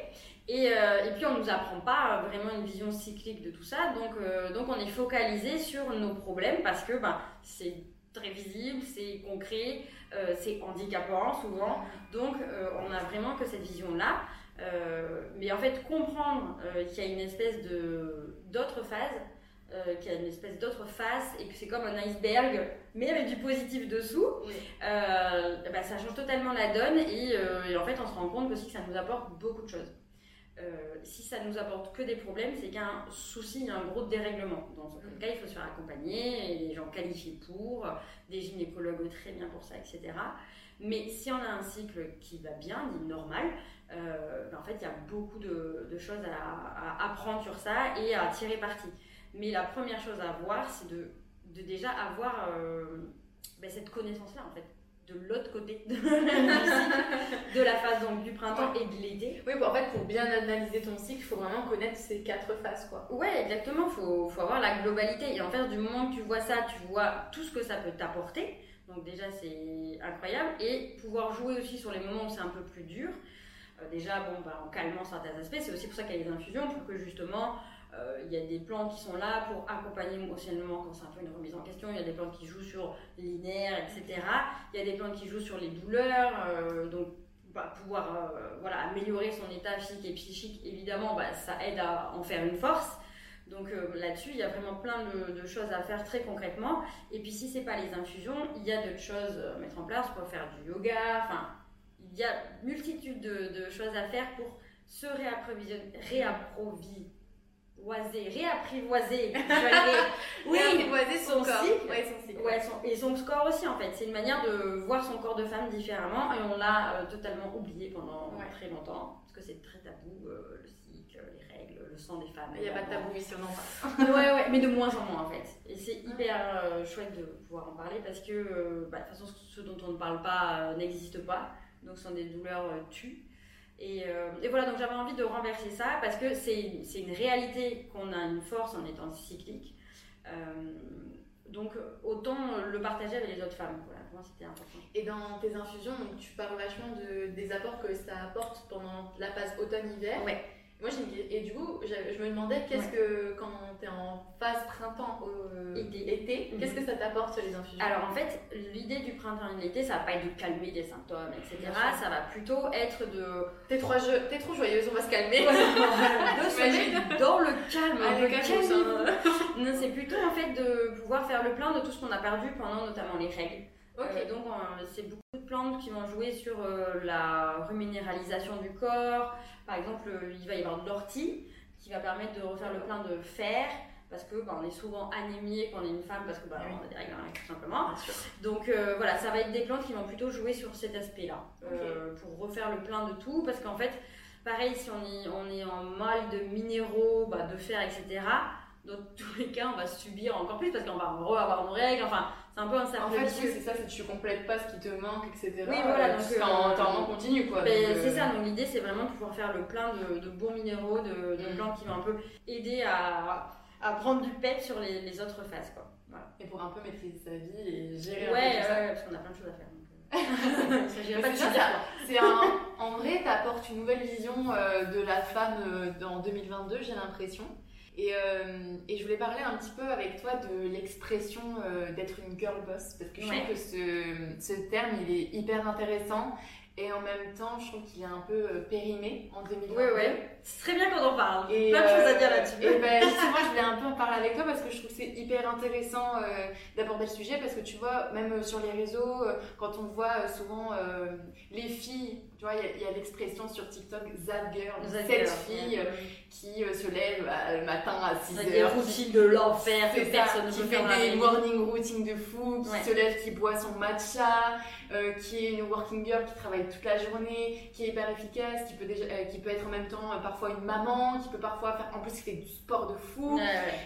Et, et, puis, on ne nous apprend pas vraiment une vision cyclique de tout ça, donc, donc on est focalisé sur nos problèmes, parce que ben, c'est très visible, c'est concret, c'est handicapant souvent, donc on a vraiment que cette vision-là. Euh, mais en fait, comprendre euh, qu'il y a une espèce de d'autre phase, euh, qu'il y a une espèce d'autre face et que c'est comme un iceberg, mais avec du positif dessous, bah, ça change totalement la donne et, en fait, on se rend compte aussi que ça nous apporte beaucoup de choses. si ça nous apporte que des problèmes, c'est qu'il y a un souci, il y a un gros dérèglement. Dans ce cas, il faut se faire accompagner, et les gens qualifiés pour, des gynécologues très bien pour ça, etc. Mais si on a un cycle qui va bien, dit normal, euh, ben, en fait, il y a beaucoup de, choses à, apprendre sur ça et à tirer parti. Mais la première chose à voir, c'est de, déjà avoir euh, ben, cette connaissance-là, en fait de l'autre côté de la phase donc du printemps et de l'été. Oui, en fait, pour bien analyser ton cycle, il faut vraiment connaître ces quatre phases, quoi. Ouais, exactement. Il faut, faut, avoir la globalité. Et en fait, du moment que tu vois ça, tu vois tout ce que ça peut t'apporter. Donc déjà, c'est incroyable. Et pouvoir jouer aussi sur les moments où c'est un peu plus dur. Déjà, bon, bah, en calmant certains aspects, c'est aussi pour ça qu'il y a les infusions, pour que justement euh, il y a des plantes qui sont là pour accompagner émotionnellement quand c'est un peu une remise en question. Il y a des plantes qui jouent sur nerfs, etc. Il y a des plantes qui jouent sur les douleurs. Euh, donc, bah, pouvoir euh, voilà, améliorer son état physique et psychique, évidemment, bah, ça aide à en faire une force. Donc là-dessus, il y a vraiment plein de, choses à faire très concrètement. Et puis si c'est pas les infusions, il y a d'autres choses à mettre en place pour faire du yoga. Enfin, y a multitude de, de choses à faire pour se réapprovisionner, réapprovisionner oiser, réapprivoiser, oui, réapprivoiser son, corps. Ouais, son cycle. Ouais, son, et son corps aussi en fait. C'est une manière de voir son corps de femme différemment et on l'a euh, totalement oublié pendant très longtemps parce que c'est très tabou euh, le cycle, les règles, le sang des femmes. Il n'y a pas de tabou ici, on en parle. ouais, ouais, mais de moins en moins en fait. Et c'est hyper euh, chouette de pouvoir en parler parce que bah, de toute façon, ce dont on ne parle pas n'existe pas. Donc, ce sont des douleurs tues. Euh, et, voilà, donc j'avais envie de renverser ça parce que c'est une réalité qu'on a une force en étant cyclique. Euh, donc autant le partager avec les autres femmes. Voilà, pour moi c'était important. Et dans tes infusions, donc, tu parles vachement de, des apports que ça apporte pendant la phase automne-hiver. Ouais. Moi, et du coup, je me demandais qu'est-ce que, quand tu es en phase printemps, euh, été, qu'est-ce que ça t'apporte les infusions? Alors en fait, l'idée du printemps et de l'été, ça va pas être de calmer des symptômes, etc. Ça va plutôt être de. T'es trop, es trop joyeuse, on va se calmer. de se mettre dans le calme. Ah, le calme. non, c'est plutôt en fait de pouvoir faire le plein de tout ce qu'on a perdu pendant notamment les règles. Euh, donc c'est beaucoup de plantes qui vont jouer sur euh, la reminéralisation du corps. Par exemple, euh, il va y avoir de l'ortie qui va permettre de refaire le plein de fer parce que bah, on est souvent anémié quand on est une femme parce que bah, on a des règles tout simplement. Donc voilà, ça va être des plantes qui vont plutôt jouer sur cet aspect-là pour refaire le plein de tout parce qu'en fait, pareil, si on est, on est en mal de minéraux, bah, de fer, etc dans tous les cas, on va subir encore plus parce qu'on va avoir nos règles. Enfin, c'est un peu un cercle En fait, c'est ça, c'est que tu complètes pas ce qui te manque, etc. Oui, voilà. Donc, euh, en manque continu, quoi. Ben, c'est euh, ça. Donc, l'idée, c'est vraiment de pouvoir faire le plein de, bons minéraux, de, de mm. plantes qui vont un peu aider à, à prendre du pet sur les, les autres phases, quoi. Voilà. Et pour un peu maîtriser sa vie et gérer ouais, un peu tout ouais, parce qu'on a plein de choses à faire. c'est un, en vrai, tu apportes une nouvelle vision euh, de la femme dans 2022, j'ai l'impression. Et, euh, et, je voulais parler un petit peu avec toi de l'expression euh, d'être une girl boss, parce que je trouve que ce, ce, terme, il est hyper intéressant. Et en même temps, je trouve qu'il est un peu euh, périmé en 2022. Oui, oui. C'est très bien qu'on en parle. Et Plein de choses à dire là-dessus. Et ben, moi, je voulais un peu en parler avec toi parce que je trouve que c'est hyper intéressant d'aborder le sujet parce que tu vois, même sur les réseaux, quand on voit souvent les filles tu vois, il y a, l'expression sur TikTok Zap Girl, cette fille euh, qui euh, se lève euh, le matin à 6 h Des routines de l'enfer que personne Qui fait des morning routines de fou, qui se lève, qui boit son matcha, qui est une working girl qui travaille toute la journée, qui est hyper efficace, qui peut, déjà, qui peut être en même temps parfois une maman, qui peut parfois faire, en plus qui fait du sport de fou,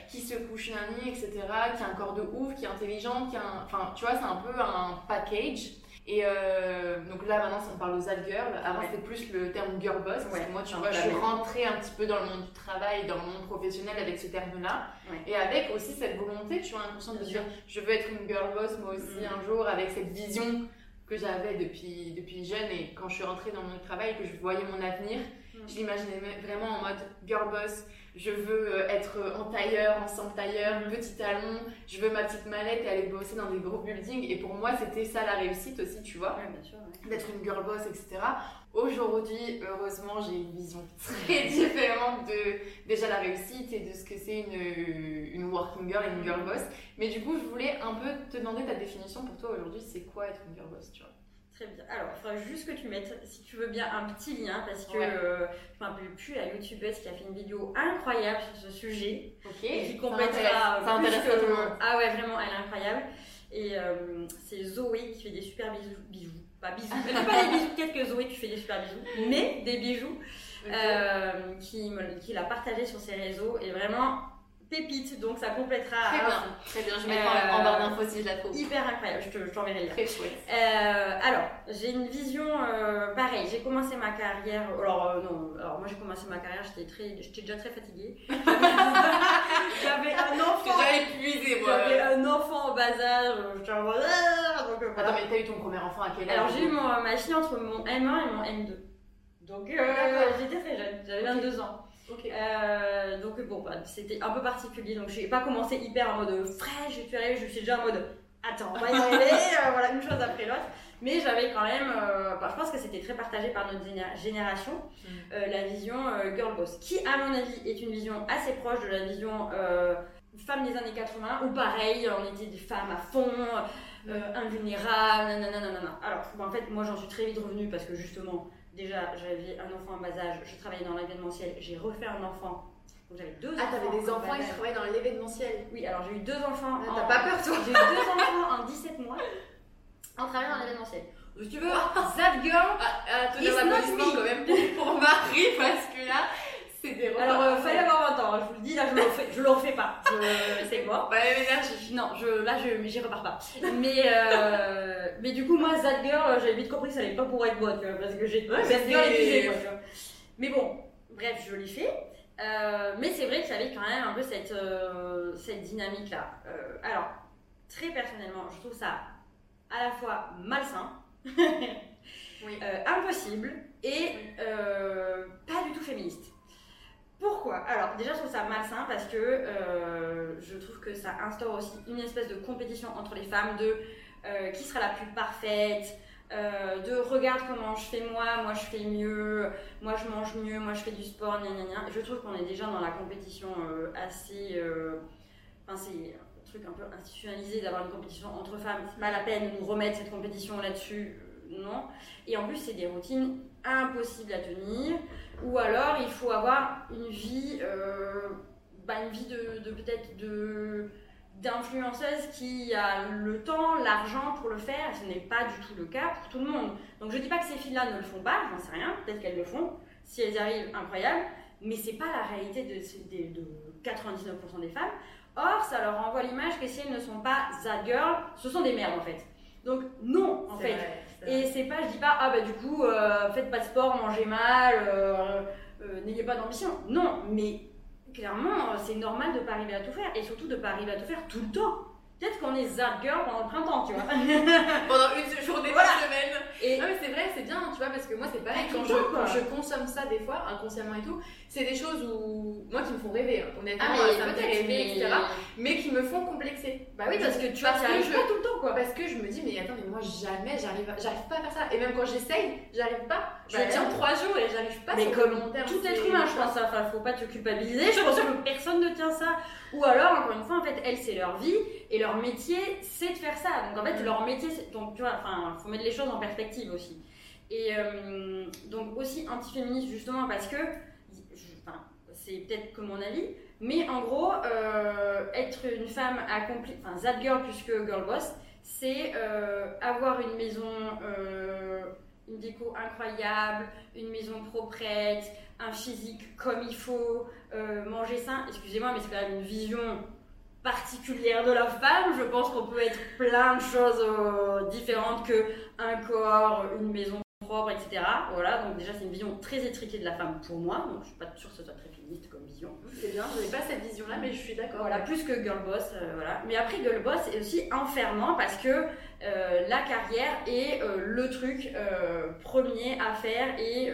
qui se couche nuit, etc., qui a un corps de ouf, qui est intelligent, qui a enfin, tu vois, c'est un peu un package. Et euh, donc là, maintenant, on parle aux ad girl. Avant, c'était plus le terme girl boss. Parce que moi, tu vois, je suis rentrée un petit peu dans le monde du travail, dans le monde professionnel avec ce terme-là. Et avec aussi cette volonté, tu vois, inconsciente de dire, je veux être une girl boss, moi aussi, mm. un jour, avec cette vision que j'avais depuis, depuis jeune. Et quand je suis rentrée dans mon travail, que je voyais mon avenir, mm. je l'imaginais vraiment en mode girl boss je veux euh, être en tailleur, en sans tailleur, petit talon, je veux ma petite mallette et aller bosser dans des gros buildings. Et pour moi, c'était ça la réussite aussi, tu vois. D'être une girl boss, etc. Aujourd'hui, heureusement, j'ai une vision très différente de déjà la réussite et de ce que c'est une, une working girl et une girl boss. Mais du coup, je voulais un peu te demander ta définition pour toi aujourd'hui, c'est quoi être une girl boss, tu vois? Très bien. Alors, il faudra juste que tu mettes, si tu veux bien, un petit lien parce que euh, je ne me rappelle plus la youtubeuse qui a fait une vidéo incroyable sur ce sujet. Ok. Et qui complètera. Ça intéresse, tout le monde. Ah ouais, vraiment, elle est incroyable. Et euh, c'est Zoé qui fait des super bisous. Bijoux. Pas bisous. Pas des bisous. Peut-être que Zoé, tu fais des super bisous. Mais des bijoux. Euh, qui, qui l'a partagé sur ses réseaux. Et vraiment, pépite, donc ça complétera. Très bien, très bien. Je mettrai en barre d'infos si je la trouve. Hyper incroyable, je t'enverrai le lien. Très chouette. Euh, alors, j'ai une vision euh, pareil. J'ai commencé ma carrière. Alors, euh, non, alors moi j'ai commencé ma carrière, j'étais très, j'étais déjà très fatiguée. j'avais un enfant. J'étais épuisée, moi. J'avais un enfant en bas âge. J'étais en mode. Attends, mais t'as eu ton premier enfant à quel âge Alors, j'ai eu ma fille entre mon M1 et mon M2. Donc j'étais très jeune, j'avais 22 ans. Donc bon, bah, c'était un peu particulier. Donc j'ai pas commencé hyper en mode fraîche et puis je suis déjà en mode attends, on va y arriver, voilà, une chose après l'autre. Mais j'avais quand même, euh, bah, je pense que c'était très partagé par notre génération, mm. euh, la vision euh, girl boss, qui à mon avis est une vision assez proche de la vision femme des années 80, où pareil, on était des femmes à fond, mm. invulnérables, nanana. Alors, bah, en fait, moi j'en suis très vite revenue parce que justement, déjà j'avais un enfant en bas âge, je travaillais dans l'événementiel, j'ai refait un enfant donc j'avais deux ah, t'avais des enfants qui travaillaient dans l'événementiel Oui, alors j'ai eu deux enfants. Ah, t'as pas peur toi J'ai eu deux enfants en 17 mois en travaillant dans l'événementiel. Si tu veux, that girl ah, ah, is not me. quand même pour, pour Marie parce que là, des Alors, euh, fallait avoir 20 ans, hein, je vous le dis, là je le refais, je le refais pas. C'est quoi Pas même énergie. Non, je, là je, j'y repars pas. Mais, euh, mais du coup, moi, that girl, j'avais vite compris que ça allait pas pour être moi, tu vois, parce que j'ai ouais, that girl épuisée, quoi, tu vois. Mais bon, bref, je l'ai fait. Euh, mais c'est vrai qu'il y avait quand même un peu cette, euh, cette dynamique-là. Euh, alors, très personnellement, je trouve ça à la fois malsain, impossible et pas du tout féministe. Pourquoi? Alors, déjà, je trouve ça malsain parce que je trouve que ça instaure aussi une espèce de compétition entre les femmes de qui sera la plus parfaite, euh, de regarde comment je fais moi, moi je fais mieux, moi je mange mieux, moi je fais du sport, gna gna gna. Je trouve qu'on est déjà dans la compétition euh, assez. Euh, enfin, c'est un truc un peu institutionnalisé d'avoir une compétition entre femmes. C'est pas la peine de nous remettre cette compétition là-dessus, non. Et en plus, c'est des routines impossibles à tenir. Ou alors, il faut avoir une vie, bah, une vie de, peut-être de d'influenceuse qui a le temps, l'argent pour le faire, ce n'est pas du tout le cas pour tout le monde. Donc je dis pas que ces filles-là ne le font pas, j'en sais rien, peut-être qu'elles le font, si elles y arrivent, incroyable, mais c'est pas la réalité de, de, 99% des femmes. Or, ça leur renvoie l'image que si elles ne sont pas that girl, ce sont des merdes en fait. Donc non, en fait. et c'est pas, je dis pas, ah bah du coup, euh, faites pas de sport, mangez mal, euh, euh, n'ayez pas d'ambition. Non, mais clairement, c'est normal de ne pas arriver à tout faire et surtout de ne pas arriver à tout faire tout le temps. Peut-être qu'on est that girl pendant le printemps, tu vois. pendant une journée, voilà. une semaine. Et... Non, mais c'est vrai, c'est bien, tu vois, parce que moi, c'est pareil, quand, je, quand je, consomme ça des fois, inconsciemment et tout, c'est des choses où, moi, qui me font rêver, hein. honnêtement, ah, ça me fait rêver, etc. Mais qui me font complexer. Bah oui, parce que tu vois, ça arrive pas tout le temps, quoi. Parce que je me dis, mais attends, mais moi, jamais, j'arrive j'arrive pas à faire ça. Et même quand j'essaye, j'arrive pas. Je bah, tiens trois jours et j'arrive pas mais comme tout être humain, je pense, enfin, faut pas te culpabiliser. Je pense que personne ne tient ça. Ou alors, encore une fois, en fait, elles, c'est leur vie et leur métier, c'est de faire ça. Donc, en fait, leur métier, donc, tu vois, enfin, faut mettre les choses en perspective aussi. Et euh, donc, aussi anti-féministe, justement, parce que, c'est peut-être que mon avis, mais en gros, euh, être une femme accomplie, enfin, that girl plus que girl boss, c'est euh, avoir une maison, une déco incroyable, une maison proprette, un physique comme il faut, manger sain. Excusez-moi, mais c'est quand même une vision particulière de la femme. Je pense qu'on peut être plein de choses euh, différentes que un corps, une maison propre, etc. Voilà, donc déjà c'est une vision très étriquée de la femme pour moi, donc je suis pas sûre que ce soit très féministe comme vision. C'est bien, je n'ai pas cette vision-là, mais je suis d'accord. Voilà, plus que girl boss, euh, voilà. Mais après girl boss est aussi enfermant parce que euh, la carrière est le truc premier à faire et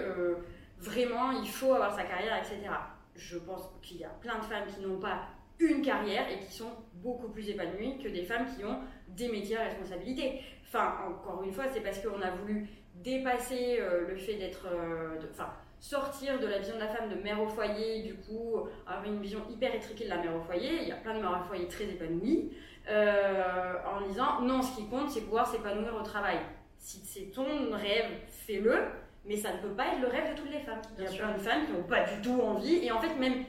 vraiment il faut avoir sa carrière, etc. Je pense qu'il y a plein de femmes qui n'ont pas une carrière et qui sont beaucoup plus épanouies que des femmes qui ont des métiers à responsabilité. Enfin, encore une fois, c'est parce qu'on a voulu dépasser euh, le fait d'être. Euh, enfin, sortir de la vision de la femme de mère au foyer, du coup, avoir une vision hyper étriquée de la mère au foyer. Il y a plein de mères au foyer très épanouies. Euh, en disant non, ce qui compte, c'est pouvoir s'épanouir au travail. Si c'est ton rêve, fais-le, mais ça ne peut pas être le rêve de toutes les femmes. Il y a plein de femmes qui n'ont pas du tout envie, et en fait, même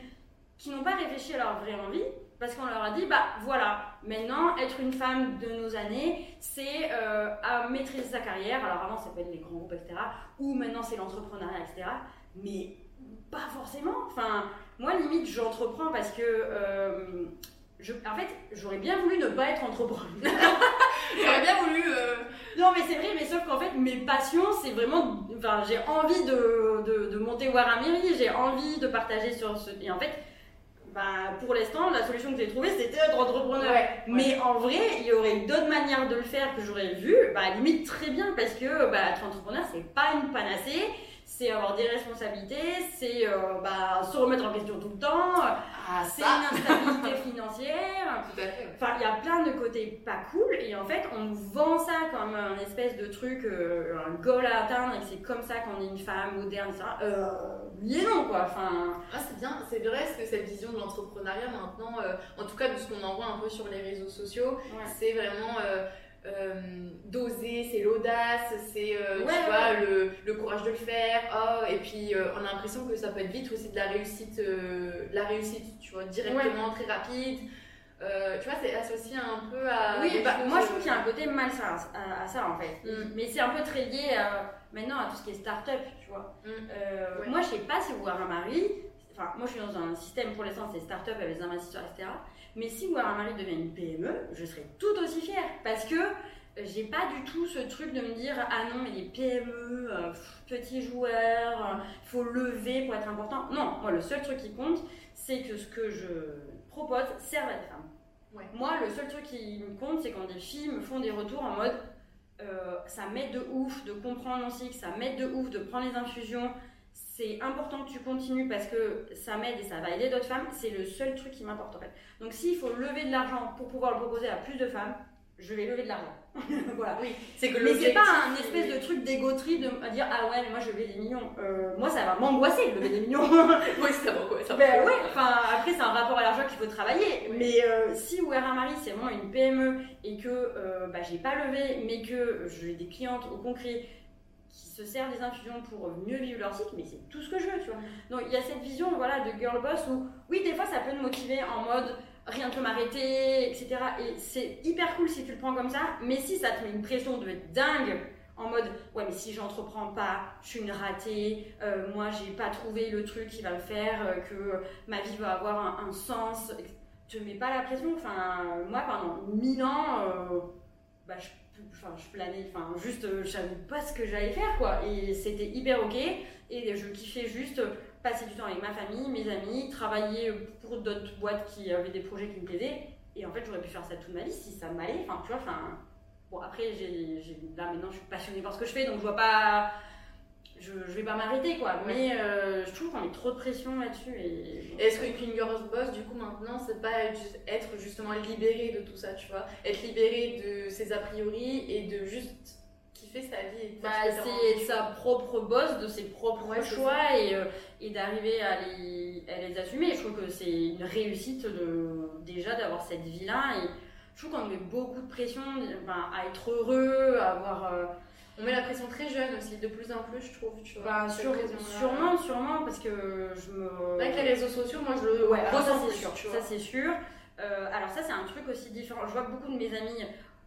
qui n'ont pas réfléchi à leur vraie envie, parce qu'on leur a dit, bah voilà, maintenant, être une femme de nos années, c'est euh, à maîtriser sa carrière. Alors avant, ça peut être les grands groupes, etc. Ou maintenant, c'est l'entrepreneuriat, etc. Mais pas forcément. Enfin, moi, limite, j'entreprends parce que... Euh, je, en fait, j'aurais bien voulu ne pas être entrepreneur. j'aurais bien voulu. Euh, non, mais c'est vrai, mais sauf qu'en fait, mes passions, c'est vraiment. Enfin, j'ai envie de, de, de monter Warhamiri, j'ai envie de partager sur ce. Et en fait, bah, pour l'instant, la solution que j'ai trouvée, c'était être entrepreneur. Mais en vrai, il y aurait d'autres manières de le faire que j'aurais vu, bah, limite très bien, parce que bah, être entrepreneur, c'est pas une panacée, c'est avoir des responsabilités, c'est euh, bah, se remettre en question tout le temps, Ah, c'est une instabilité financière. Tout à fait. ouais. Enfin, il y a plein de côtés pas cool et en fait, on nous vend ça comme un espèce de truc, euh, un goal à atteindre et que c'est comme ça qu'on est une femme moderne, etc. Euh, et non, quoi. Enfin, Ah, c'est bien, c'est vrai que cette vision de l'entrepreneuriat maintenant, euh, en tout cas de ce qu'on en voit un peu sur les réseaux sociaux, ouais. c'est vraiment euh, d'oser, c'est l'audace, c'est euh, Ouais, le, le courage de le faire. Oh, et puis euh, on a l'impression que ça peut être vite aussi de la réussite, euh, la réussite, tu vois, directement, très rapide. Tu vois, c'est associé un peu à. Oui, des bah, moi je trouve qu'il y a un côté malsain à, à ça en fait. Mm. Mais c'est un peu très lié maintenant à tout ce qui est start-up, tu vois. Mm. Moi je sais pas si Marie, enfin moi je suis dans un système pour l'instant c'est start-up avec les investisseurs, etc. Mais si Marie devient une PME, je serais tout aussi fière parce que euh, j'ai pas du tout ce truc de me dire ah non mais les PME, euh, petits joueurs, euh, faut lever pour être important. Non, moi le seul truc qui compte c'est que ce que je propose serve à des femmes. Ouais. Moi, le seul truc qui me compte, c'est quand des filles me font des retours en mode euh, ça m'aide de ouf de comprendre mon cycle, ça m'aide de ouf de prendre les infusions. C'est important que tu continues parce que ça m'aide et ça va aider d'autres femmes. C'est le seul truc qui m'importe en fait. Donc, s'il faut lever de l'argent pour pouvoir le proposer à plus de femmes, je vais lever de l'argent. voilà. Oui, c'est que Mais c'est pas un espèce de truc d'égoterie de dire ah ouais, mais moi je lever des millions. Euh, moi, ça va m'angoisser de lever des millions. Oui, ça va, ouais, ça. Ben ouais, enfin après c'est un rapport à l'argent qu'il faut travailler. Mais euh, si Ouera Marie c'est vraiment une PME et que euh, bah, j'ai pas levé, mais que j'ai des clientes au concret qui se servent des infusions pour mieux vivre leur cycle, mais c'est tout ce que je veux, tu vois. Donc il y a cette vision voilà de girl boss où oui des fois ça peut te motiver en mode rien ne peut m'arrêter, etc. Et c'est hyper cool si tu le prends comme ça, mais si ça te met une pression de dingue en mode ouais mais si j'entreprends pas je suis une ratée euh, moi j'ai pas trouvé le truc qui va me faire euh, que ma vie va avoir un, un sens te mets pas la pression enfin moi pendant mille ans euh, bah, je, enfin, je planais enfin juste euh, je savais pas ce que j'allais faire quoi. Et c'était hyper ok. Et je kiffais juste passer du temps avec ma famille mes amis travailler pour d'autres boîtes qui avaient des projets qui me plaisaient. Et en fait j'aurais pu faire ça toute ma vie si ça m'allait. Enfin tu vois enfin Bon, après, j'ai, là maintenant, je suis passionnée par ce que je fais, donc je vois pas. Je, je vais pas m'arrêter, quoi. Mais euh, je trouve qu'on met trop de pression là-dessus. Et... Est-ce qu'une girls boss, du coup, maintenant, c'est pas être juste- être justement libérée de tout ça, tu vois? Être libérée de ses a priori et de juste kiffer sa vie Bah, que c'est sa propre boss, de ses propres Ouais, choix et, euh, et d'arriver à les, à les assumer. Je trouve que c'est une réussite de, déjà d'avoir cette vie-là. Et je trouve qu'on met beaucoup de pression enfin, à être heureux, à avoir. euh, On met la pression très jeune aussi, de plus en plus, je trouve, tu vois. bah, sur- sûrement, sûrement, parce que je me. Avec les réseaux sociaux, moi, je le Ouais, alors ça ressens c'est sûr. Ça c'est sûr. Euh, alors ça c'est un truc aussi différent. Je vois que beaucoup de mes amis,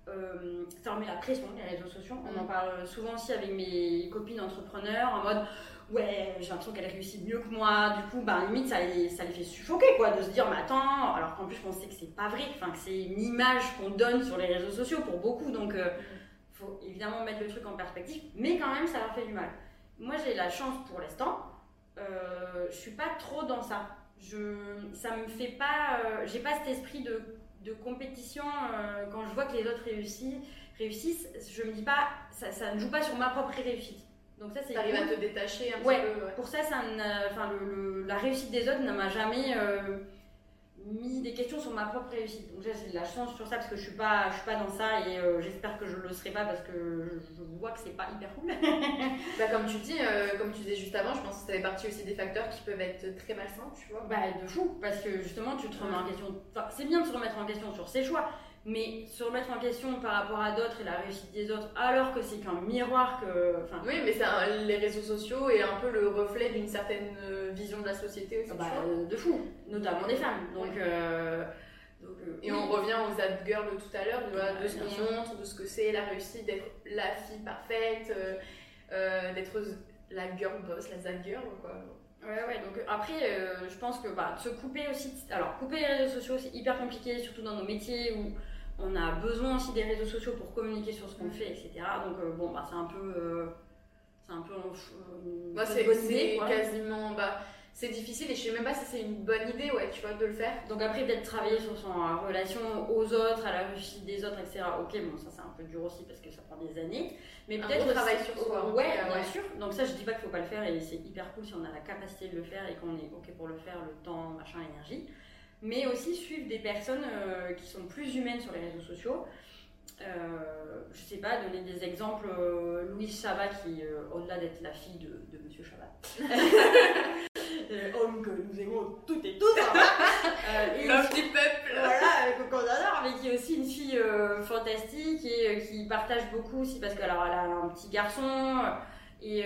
euh, ça leur met la pression les réseaux sociaux. On en Mm. parle souvent aussi avec mes copines entrepreneurs en mode ouais j'ai l'impression qu'elle réussit mieux que moi. Du coup bah limite ça les, ça les fait suffoquer quoi de se dire mais attends alors qu'en plus on sait que c'est pas vrai. Enfin que c'est une image qu'on donne sur les réseaux sociaux pour beaucoup donc euh, faut évidemment mettre le truc en perspective mais quand même ça leur fait du mal. Moi j'ai la chance pour l'instant. Euh, je suis pas trop dans ça je, ça me fait pas, euh, j'ai pas cet esprit de, de compétition euh, quand je vois que les autres réussissent, réussissent, je me dis pas, ça, ça ne joue pas sur ma propre réussite. Donc ça c'est T'arrives à te détacher un Ouais. petit peu, ouais. Pour ça, ça enfin, le, le- la réussite des autres ne m'a jamais euh, mis des questions sur ma propre réussite. Donc j'ai de la chance sur ça parce que je suis pas, je suis pas dans ça et euh, j'espère que je le serai pas parce que je, je vois que c'est pas hyper cool. Bah, comme tu dis, euh, comme tu disais juste avant, je pense que ça fait partie aussi des facteurs qui peuvent être très malsains, tu vois. Bah de fou, parce que justement tu te remets en question. Enfin, c'est bien de se remettre en question sur ses choix, mais se remettre en question par rapport à d'autres et la réussite des autres, alors que c'est qu'un miroir que. Enfin, Oui, mais un- les réseaux sociaux et un peu le reflet d'une certaine euh, vision de la société aussi. bah, euh, de fou, notamment des femmes. Donc. euh, donc, euh, Et oui. on revient aux ad girls de tout à l'heure, de, Ouais, ce qu'on montre, de ce que c'est la réussite, d'être la fille parfaite, euh, d'être la girl boss, la zad girl, quoi. Ouais, ouais, donc après, je pense que bah, se couper aussi. Alors, couper les réseaux sociaux, c'est hyper compliqué, surtout dans nos métiers où on a besoin aussi des réseaux sociaux pour communiquer sur ce qu'on fait, etc. Donc, euh, bon, bah, c'est un peu. euh, c'est un peu. euh, une c'est bonne idée, quoi. quasiment. Bah, c'est difficile et je sais même pas si c'est une bonne idée, ouais, tu vois, de le faire. Donc après, peut-être travailler sur son euh, relation aux autres, à la réussite des autres, etc. Ok, bon, ça c'est un peu dur aussi parce que ça prend des années. Mais peut-être travail sur soi. Ouais, bien sûr. Donc ça, je dis pas qu'il faut pas le faire et c'est hyper cool si on a la capacité de le faire et qu'on est ok pour le faire, le temps, machin, l'énergie. Mais aussi suivre des personnes euh, qui sont plus humaines sur les réseaux sociaux. Euh, je sais pas, donner des exemples. Euh, Louise Chabat, qui, au-delà d'être la fille de, de Monsieur Chabat, homme que nous aimons toutes et tous, euh, Love du peuple Voilà, qu'on adore, mais qui est aussi une fille fantastique et qui partage beaucoup aussi parce qu'elle a un petit garçon. Et,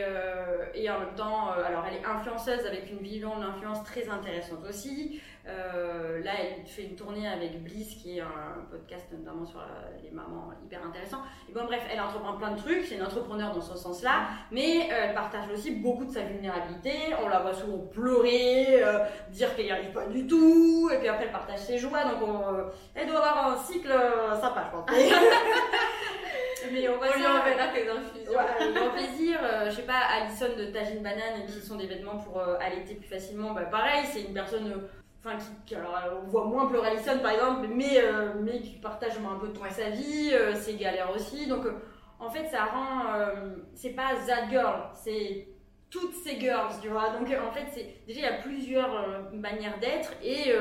et, en même temps, alors elle est influenceuse avec une vision d'influence très intéressante aussi. Euh, là, elle fait une tournée avec Bliss, qui est un podcast notamment sur les mamans hyper intéressant. Et bon, bref, elle entreprend plein de trucs, c'est une entrepreneur dans ce sens-là, mais euh, elle partage aussi beaucoup de sa vulnérabilité. On la voit souvent pleurer, euh, dire qu'elle n'y arrive pas du tout, et puis après, elle partage ses joies. Donc, elle doit avoir un cycle sympa, je pense. mais on, va on lui enverra tes infusions. Grand plaisir. je sais pas, Alison de Tajine Banane, qui sont des vêtements pour allaiter plus facilement, bah, pareil, c'est une personne enfin qui, alors on voit moins pleurer Alison par exemple mais euh, mais qui partage un peu toute sa vie euh, ses galères aussi. Donc euh, en fait ça rend c'est pas that girl c'est toutes ces girls tu vois. Donc en fait c'est déjà il y a plusieurs manières d'être et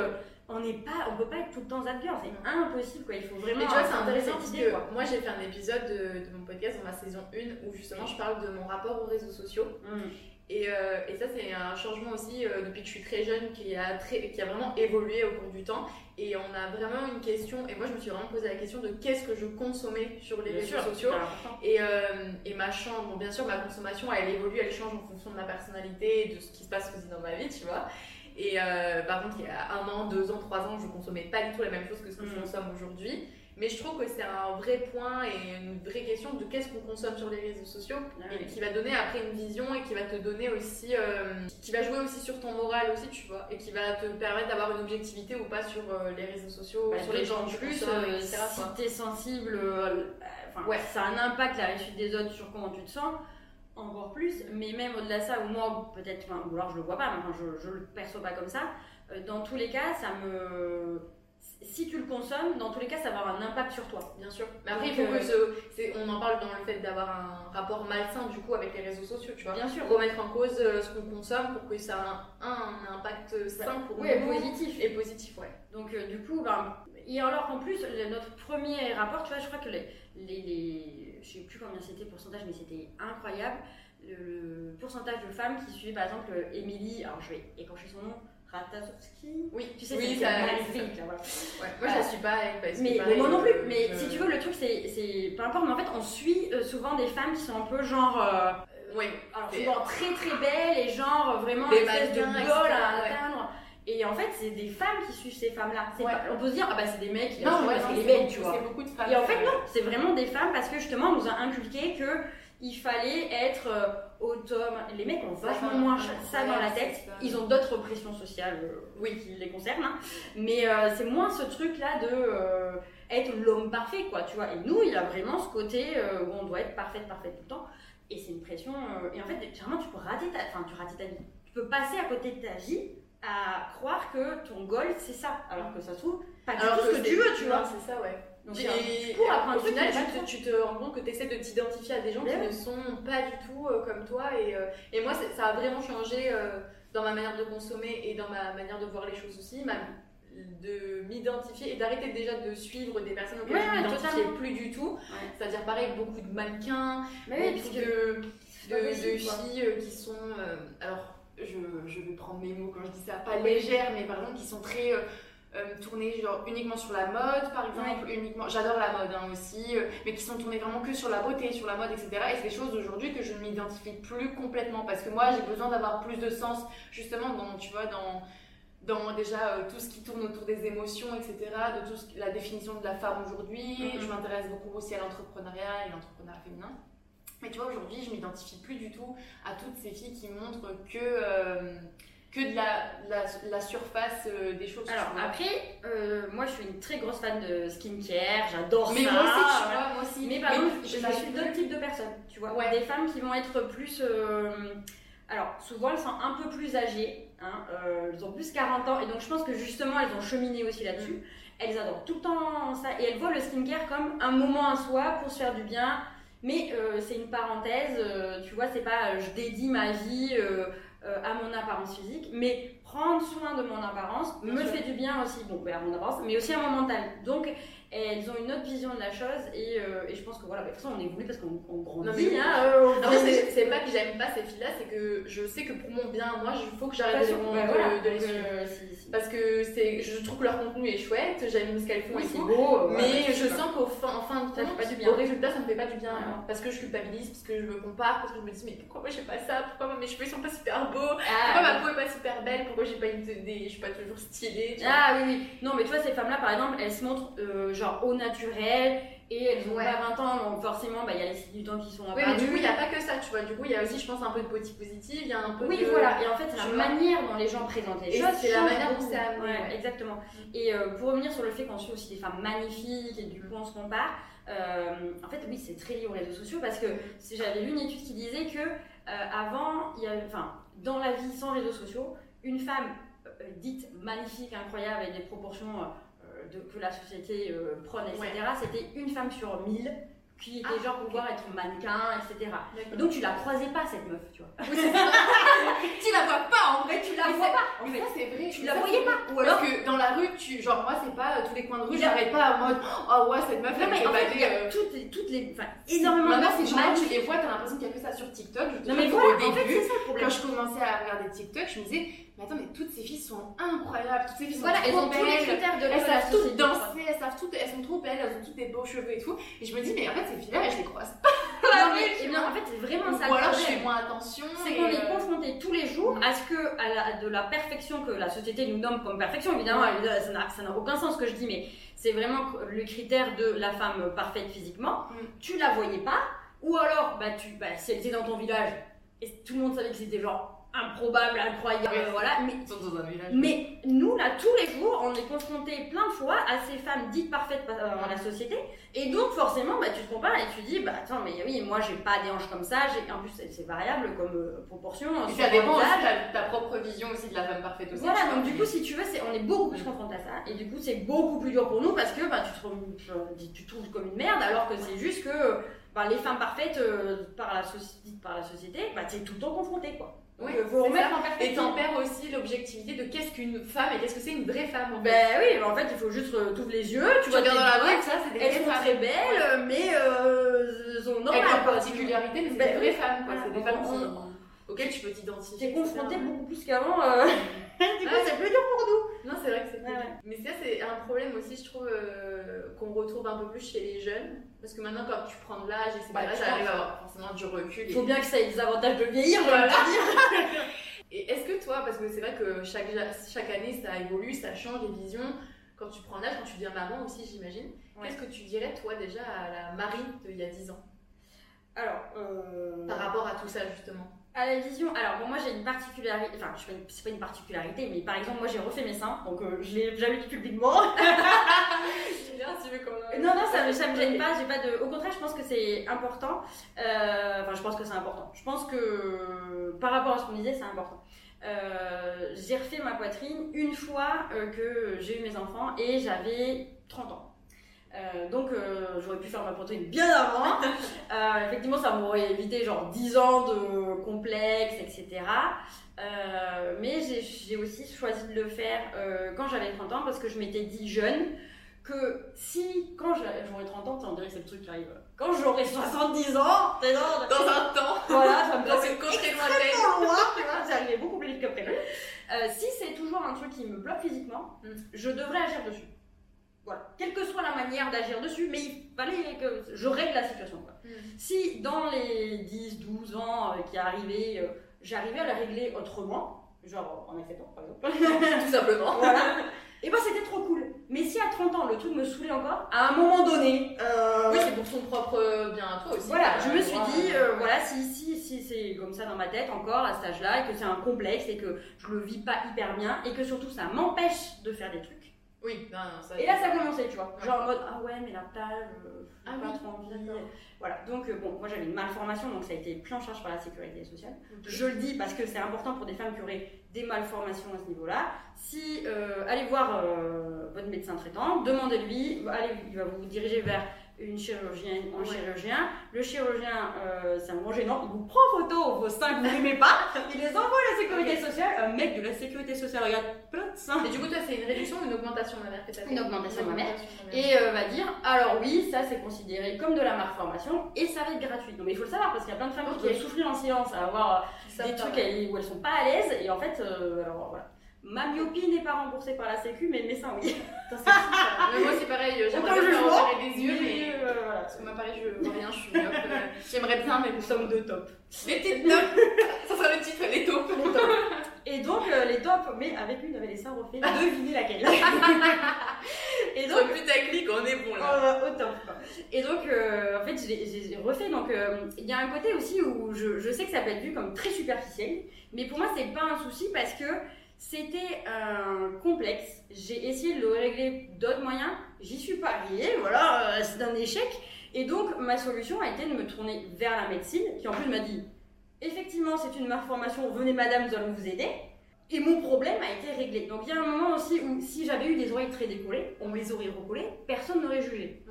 on n'est pas on peut pas être tout le temps that girl c'est impossible quoi. Il faut vraiment et tu vois c'est intéressant parce que moi j'ai fait un épisode de, mon podcast dans ma saison 1 où justement je parle de mon rapport aux réseaux sociaux. Mmh. Et, euh, et, ça, c'est un changement aussi euh, depuis que je suis très jeune qui a, très, qui a vraiment évolué au cours du temps. Et on a vraiment une question, et moi je me suis vraiment posé la question de qu'est-ce que je consommais sur les réseaux sociaux. Et, euh, et, ma chambre, bon, bien sûr, ma consommation, elle évolue, elle change en fonction de ma personnalité, de ce qui se passe aussi dans ma vie, tu vois. Et par contre, il y a un an, deux ans, trois ans, je consommais pas du tout la même chose que ce que je mm. consomme aujourd'hui. Mais je trouve que c'est un vrai point et une vraie question de qu'est-ce qu'on consomme sur les réseaux sociaux ah et qui va donner après une vision et qui va te donner aussi, euh, qui va jouer aussi sur ton moral aussi, tu vois, et qui va te permettre d'avoir une objectivité ou pas sur euh, les réseaux sociaux, bah, sur les gens du plus, euh, etc. Si t'es sensible, ouais. ça a un impact la réussite des autres sur comment tu te sens encore plus, mais même au-delà de ça, ou moi peut-être, ou alors je le vois pas, mais je, je le perçois pas comme ça, dans tous les cas, ça me si tu le consommes, dans tous les cas, ça va avoir un impact sur toi. Bien sûr. Mais après, il faut que ce, on en parle dans le fait d'avoir un rapport malsain du coup avec les réseaux sociaux, tu vois. Bien sûr. Remettre en cause euh, ce qu'on consomme pour que ça ait un, un impact sain pour oui, nous. positif. Et positif, ouais. Donc euh, du coup, ben, et alors qu'en plus, notre premier rapport, tu vois, je crois que les, les, les je sais plus combien c'était le pourcentage, mais c'était incroyable. Le, pourcentage de femmes qui suivaient par exemple Émilie, alors je vais écorcher son nom, Ratazowski Oui, tu sais, oui, c'est magnifique. Voilà. Ouais, moi, je la suis pas parce mais, mais moi non plus. Mais si tu veux, le truc, c'est. Peu importe, mais en fait, on suit euh, souvent des femmes qui sont un peu genre. Euh, oui. Alors, souvent très très belles et genre vraiment des espèce de bol à atteindre. Et en fait, c'est des femmes qui suivent ces femmes-là. On peut se dire, ah bah c'est des mecs qui non, parce qu'elle est belle, tu vois. Beaucoup de femmes et en fait, non, c'est vraiment des femmes parce que justement, on nous a inculqué que il fallait être euh, autonome. Les mecs ont vachement moins ça dans la tête. Ils ont d'autres pressions sociales euh, oui. qui les concernent. Hein. Mais euh, c'est moins ce truc-là de être l'homme parfait, quoi, tu vois. Et nous, il y a vraiment ce côté où on doit être parfaite, parfaite tout le temps. Et c'est une pression. et en fait, généralement, tu peux rater ta, enfin, tu rates ta vie. Tu peux passer à côté de ta vie à croire que ton goal c'est ça, alors que ça se trouve pas du tout ce que tu veux, tu vois. C'est ça, ouais. Donc, et, pour au final, tu te, rends compte que tu essaies de t'identifier à des gens qui ne sont pas du tout euh, comme toi. Et, euh, et moi, ça a vraiment changé euh, dans ma manière de consommer et dans ma manière de voir les choses aussi. Ma, de m'identifier et d'arrêter déjà de suivre des personnes auxquelles je ne m'identifiais plus du tout. C'est-à-dire, pareil, beaucoup de mannequins, beaucoup de, de, filles qui sont. alors, je, je, vais prendre mes mots quand je dis ça, pas légères, mais par exemple, qui sont très euh, tournées genre uniquement sur la mode par exemple uniquement j'adore la mode hein, aussi euh, mais qui sont tournées vraiment que sur la beauté sur la mode etc et c'est des choses aujourd'hui que je ne m'identifie plus complètement parce que moi j'ai besoin d'avoir plus de sens justement dans tu vois dans dans déjà euh, tout ce qui tourne autour des émotions, etc., de tout ce, la définition de la femme aujourd'hui. Mm-hmm. Je m'intéresse beaucoup aussi à l'entrepreneuriat et l'entrepreneuriat féminin. Mais tu vois, aujourd'hui, je m'identifie plus du tout à toutes ces filles qui montrent que que de la, la, surface euh, des choses. Alors après, euh, moi je suis une très grosse fan de skincare, j'adore ça. Mais moi aussi, tu vois, moi aussi. Mais par contre, je, suis d'autres types de personnes, tu vois. Des femmes qui vont être plus. Euh, Alors, souvent, elles sont un peu plus âgées. Hein, elles ont plus 40 ans. Et donc, je pense que justement, elles ont cheminé aussi là-dessus. Mm. Elles adorent tout le temps ça. Et elles voient le skincare comme un moment à soi pour se faire du bien. Mais c'est une parenthèse. tu vois, c'est pas je dédie ma vie euh, à mon apparence physique. Mais prendre soin de mon apparence Bien me sûr. fait du bien aussi. Bon, ben, à mon apparence, mais aussi à mon mental. Donc, elles ont une autre vision de la chose. Et, euh, et je pense que voilà, de toute façon, on évolue parce qu'on on Non, grandit. mais- hein, euh, on Après, grandit. c'est pas que j'aime pas ces filles-là, c'est que je sais que pour mon bien, moi, il faut que j'arrête de, Ouais, de- voilà. de les suivre. euh, si- si- Parce que je trouve que leur contenu est chouette, j'aime ce qu'elles font Oui, et tout. beau. Mais ouais, je sens qu'au fin, en fin de compte, pas du bien. au résultat, ça me fait pas du bien. Ouais. hein. Parce que je culpabilise, parce que je me compare, parce que je me dis, mais pourquoi moi j'ai pas ça? Pourquoi moi, mes cheveux sont pas super beaux? Ah, Pourquoi ma peau est pas super belle? Pourquoi j'ai pas une, des, je suis pas toujours stylée. Ah oui, oui. Non, mais tu vois, ces femmes-là, par exemple, elles se montrent euh, genre au naturel et elles ont Ouais. pas 20 ans, donc forcément, bah, il y a les signes du temps qui sont Oui, mais du coup, il n'y a pas que ça, tu vois. Du coup, il y a aussi, je pense, un peu de body positive, il y a un peu Oui, de. voilà. Et en fait, c'est la manière dont les gens présentent les Et choses. c'est la manière dont c'est amené, Ouais, ouais. exactement. Et euh, pour revenir sur le fait qu'on suit aussi des femmes magnifiques et du coup on se compare, euh, en fait, oui, c'est très lié aux réseaux sociaux parce que j'avais lu une étude qui disait que euh, avant, il y avait, enfin, dans la vie sans réseaux sociaux, une femme dite magnifique, incroyable, avec des proportions de, que la société euh, prône, etc., c'était une femme sur mille qui était Ah, genre pouvoir être mannequin, etc. Et donc tu la croisais pas cette meuf, tu vois. Oui, tu la vois pas en vrai, tu la Mais vois pas. En Mais fait, c'est vrai. tu la voyais pas. Ou alors que dans la rue, tu, genre moi c'est pas euh, tous les coins de rue, j'arrête pas en mode oh ouais cette meuf elle bader. a euh, toutes les, toutes les, enfin, énormément Maintenant de gens tu les vois, t'as l'impression qu'il y a que ça sur TikTok. Je te Non mais voilà, en fait, début, ça quand je commençais à regarder TikTok, je me disais mais attends mais toutes ces filles sont incroyables, toutes ces filles sont Voilà, elles trop ont tous les belles. critères de Elles savent toutes danser, elles savent toutes, elles sont trop belles, elles ont toutes des beaux cheveux et tout. Et je me dis mais en fait ces filles-là, je les croise pas. Non, mais, eh bien, en fait, c'est vraiment ça Ou alors je fais moins attention. C'est qu'on est euh, confronté tous les jours à ce que, à la, de la perfection que la société nous nomme comme perfection. Évidemment, n'a- ça n'a aucun sens ce que je dis, mais c'est vraiment le critère de la femme parfaite physiquement. Mm. Tu la voyais pas, ou alors, bah, tu, bah, si elle était dans ton village, et tout le monde savait que c'était genre improbable, incroyable, Ouais. voilà. Mais dans un village. Mais nous, là, tous les jours, on est confrontés plein de fois à ces femmes dites parfaites par euh, la société. Et donc, forcément, bah, tu te compares et tu dis, bah attends, mais oui, moi, j'ai pas des hanches comme ça. En plus, c'est variable comme euh, proportion. Et ça dépend aussi de ta, ta propre vision aussi de la femme parfaite aussi. Voilà, donc du coup, si tu veux, on est beaucoup plus confrontés à ça. Et du coup, c'est beaucoup plus dur pour nous parce que bah, tu, te, trouves- tu te trouves comme une merde alors que c'est juste que bah, les femmes parfaites euh, la par la société, bah, tu es tout le temps confronté. Quoi. Donc, Oui, euh, faut c'est remettre ça. en Et perspective. t'en perds aussi l'objectivité de qu'est-ce qu'une femme et qu'est-ce que c'est une vraie femme en fait. Ben oui, en fait, il faut juste euh, t'ouvres les yeux, tu, tu vois regardes dans la rue, ça c'est des elles sont très belles, mais euh, elles sont Avec normales. leurs quoi. particularités, mais c'est Ben des vraies oui. femmes quoi. Voilà, C'est des femmes auxquelles tu peux t'identifier. T'es confronté beaucoup plus qu'avant. euh, du coup, Ouais. c'est plus dur pour nous. Non, c'est vrai que c'est Ouais, cool. ouais. Mais ça, c'est un problème aussi, je trouve, euh, qu'on retrouve un peu plus chez les jeunes. Parce que maintenant, quand tu prends de l'âge, etc., Bah, tu à avoir forcément du recul. Il et- faut bien que ça ait des avantages de vieillir, Voilà. Et est-ce que toi, parce que c'est vrai que chaque, chaque année ça évolue, ça change les visions, quand tu prends l'âge, quand tu deviens maman aussi, j'imagine, Ouais. qu'est-ce que tu dirais toi déjà à la Marie d'il y a 10 ans? Alors, euh, par rapport à tout ça justement à la vision, alors bon, moi j'ai une particularité, enfin, je une- c'est pas une particularité, mais par exemple, moi j'ai refait mes seins, donc euh, je l'ai jamais dit publiquement. Bien, tu veux qu'on Non, non, ça, me- ça me gêne pas, j'ai pas de. Au contraire, je pense que c'est important. Euh, Enfin, je pense que c'est important. Je pense que par rapport à ce qu'on disait, c'est important. Euh, j'ai refait ma poitrine une fois que j'ai eu mes enfants et j'avais 30 ans. Euh, donc euh, j'aurais pu faire ma poitrine bien avant. Euh, effectivement, ça m'aurait évité genre 10 ans de complexe, etc. Mais j'ai- aussi choisi de le faire quand j'avais 30 ans parce que je m'étais dit jeune que si, quand j'a- j'aurai 30 ans, on dirait que c'est le truc qui arrive. Quand j'aurai 70 ans, dans, Dans un temps, voilà, ça me dans une contrée lointaine. loin, tu vois, arrivé beaucoup plus vite que prévu. Euh, si c'est toujours un truc qui me bloque physiquement, Mm. je devrais agir dessus. Voilà. Quelle que soit la manière d'agir dessus, mais il fallait que je règle la situation. Quoi. Si dans les 10, 12 ans euh, qui arrivaient, euh, j'arrivais à la régler autrement, genre en acceptant par exemple, Tout simplement. voilà, et ben c'était trop cool. Mais si à 30 ans le truc me saoulait encore, à un moment donné, euh, Oui, c'est pour ton propre bien à toi aussi. voilà, je me suis dit, euh, voilà, si, si, si c'est comme ça dans ma tête encore à cet âge-là, et que c'est un complexe, et que je le vis pas hyper bien, et que surtout ça m'empêche de faire des trucs, Oui, non, non, ça. Et là, ça a commencé, tu vois. Genre en mode, ah ouais, mais la page, euh, Ah pas oui, trop envie. Voilà, donc euh, bon, moi j'avais une malformation, donc ça a été pris en charge par la sécurité sociale. Je le dis parce que c'est important pour des femmes qui auraient des malformations à ce niveau-là. Si euh, allez voir euh, votre médecin traitant, demandez-lui, allez, il va vous diriger vers une chirurgienne, un Ouais. chirurgien. Le chirurgien, euh, c'est un moment gênant, il vous prend en photo vos seins que vous n'aimez pas, il les envoie à la sécurité sociale. Un mec de la sécurité sociale regarde plein de seins Et du coup, toi, c'est une réduction ou une augmentation mammaire que t'as fait Une augmentation mammaire. et euh, va dire alors oui, ça c'est considéré comme de la malformation et ça va être gratuit. Non mais il faut le savoir parce qu'il y a plein de femmes Ok. qui souffrir en silence à avoir Ça des trucs où elles sont pas à l'aise et en fait euh, alors voilà. Ma myopie n'est pas remboursée par la sécu mais mes seins oui. Putain, c'est fou, ça. Mais moi, c'est pareil, j'aimerais Aucun bien opérer des yeux, mais. euh, voilà. Parce que moi, pareil, je vois rien, je suis myope. euh, J'aimerais bien, mais Nous sommes deux top. Les petites notes Ça sera le titre, les taupes. Les tops. Et donc euh, les tops mais avec une avec les seins refaits, devinez laquelle. et donc Trop putaclic, on est bon là. Euh, au top. quoi. Et donc, euh, en fait, je l'ai- je l'ai refait. Donc, euh, il y a un côté aussi où je, je sais que ça peut être vu comme très superficiel, mais pour moi, c'est pas un souci parce que c'était un complexe. J'ai essayé de le régler d'autres moyens. J'y suis pas arrivée. Voilà, euh, c'est un échec. Et donc, ma solution a été de me tourner vers la médecine, qui en plus m'a dit effectivement, c'est une malformation. Venez, madame, nous allons vous aider. Et mon problème a été réglé. Donc il y a un moment aussi où si j'avais eu des oreilles très décollées, on me les aurait recollées, personne n'aurait jugé.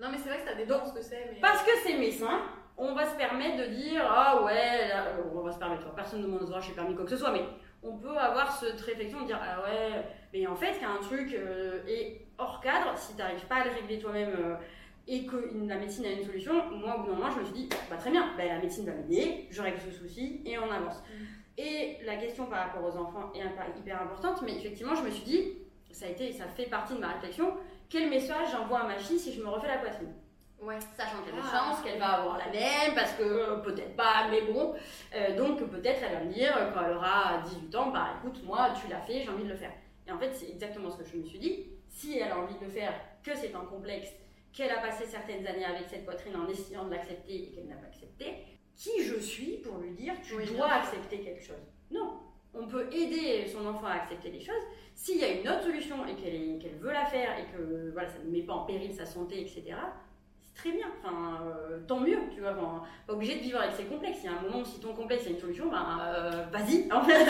Non, mais c'est vrai que ça dépend ce que c'est. Mais... Parce que c'est seins, on va se permettre de dire ah ouais, là, euh, on va se permettre, personne ne demande de j'ai permis quoi que ce soit, mais on peut avoir cette réflexion de dire ah ouais, mais en fait il y a un truc euh, et hors cadre, si tu n'arrives pas à le régler toi-même euh, et que la médecine a une solution, moi au bout d'un moment je me suis dit bah très bien, bah, la médecine va m'aider, je règle ce souci et on avance. Mm. Et la question par rapport aux enfants est hyper importante, mais effectivement je me suis dit, ça a été, ça fait partie de ma réflexion, quel message j'envoie à ma fille si je me refais la poitrine? Ouais. sachant qu'il y a Ah. chances qu'elle va avoir la même, parce que euh, peut-être pas, mais bon. Euh, donc peut-être elle va me dire, quand elle aura 18 ans, bah écoute, moi tu l'as fait, j'ai envie de le faire. Et en fait, c'est exactement ce que je me suis dit. Si elle a envie de le faire, que c'est un complexe, qu'elle a passé certaines années avec cette poitrine en essayant de l'accepter et qu'elle n'a pas accepté, qui je suis pour lui dire tu Oui, dois accepter quelque chose? Non. On peut aider son enfant à accepter les choses. S'il y a une autre solution et qu'elle qu'elle veut la faire et que voilà, ça ne met pas en péril sa santé, etc., très bien. Enfin, euh, tant mieux, tu vois. Enfin, pas obligé de vivre avec ses complexes. Il y a un moment où si ton complexe a une solution, ben euh, vas-y, en fait.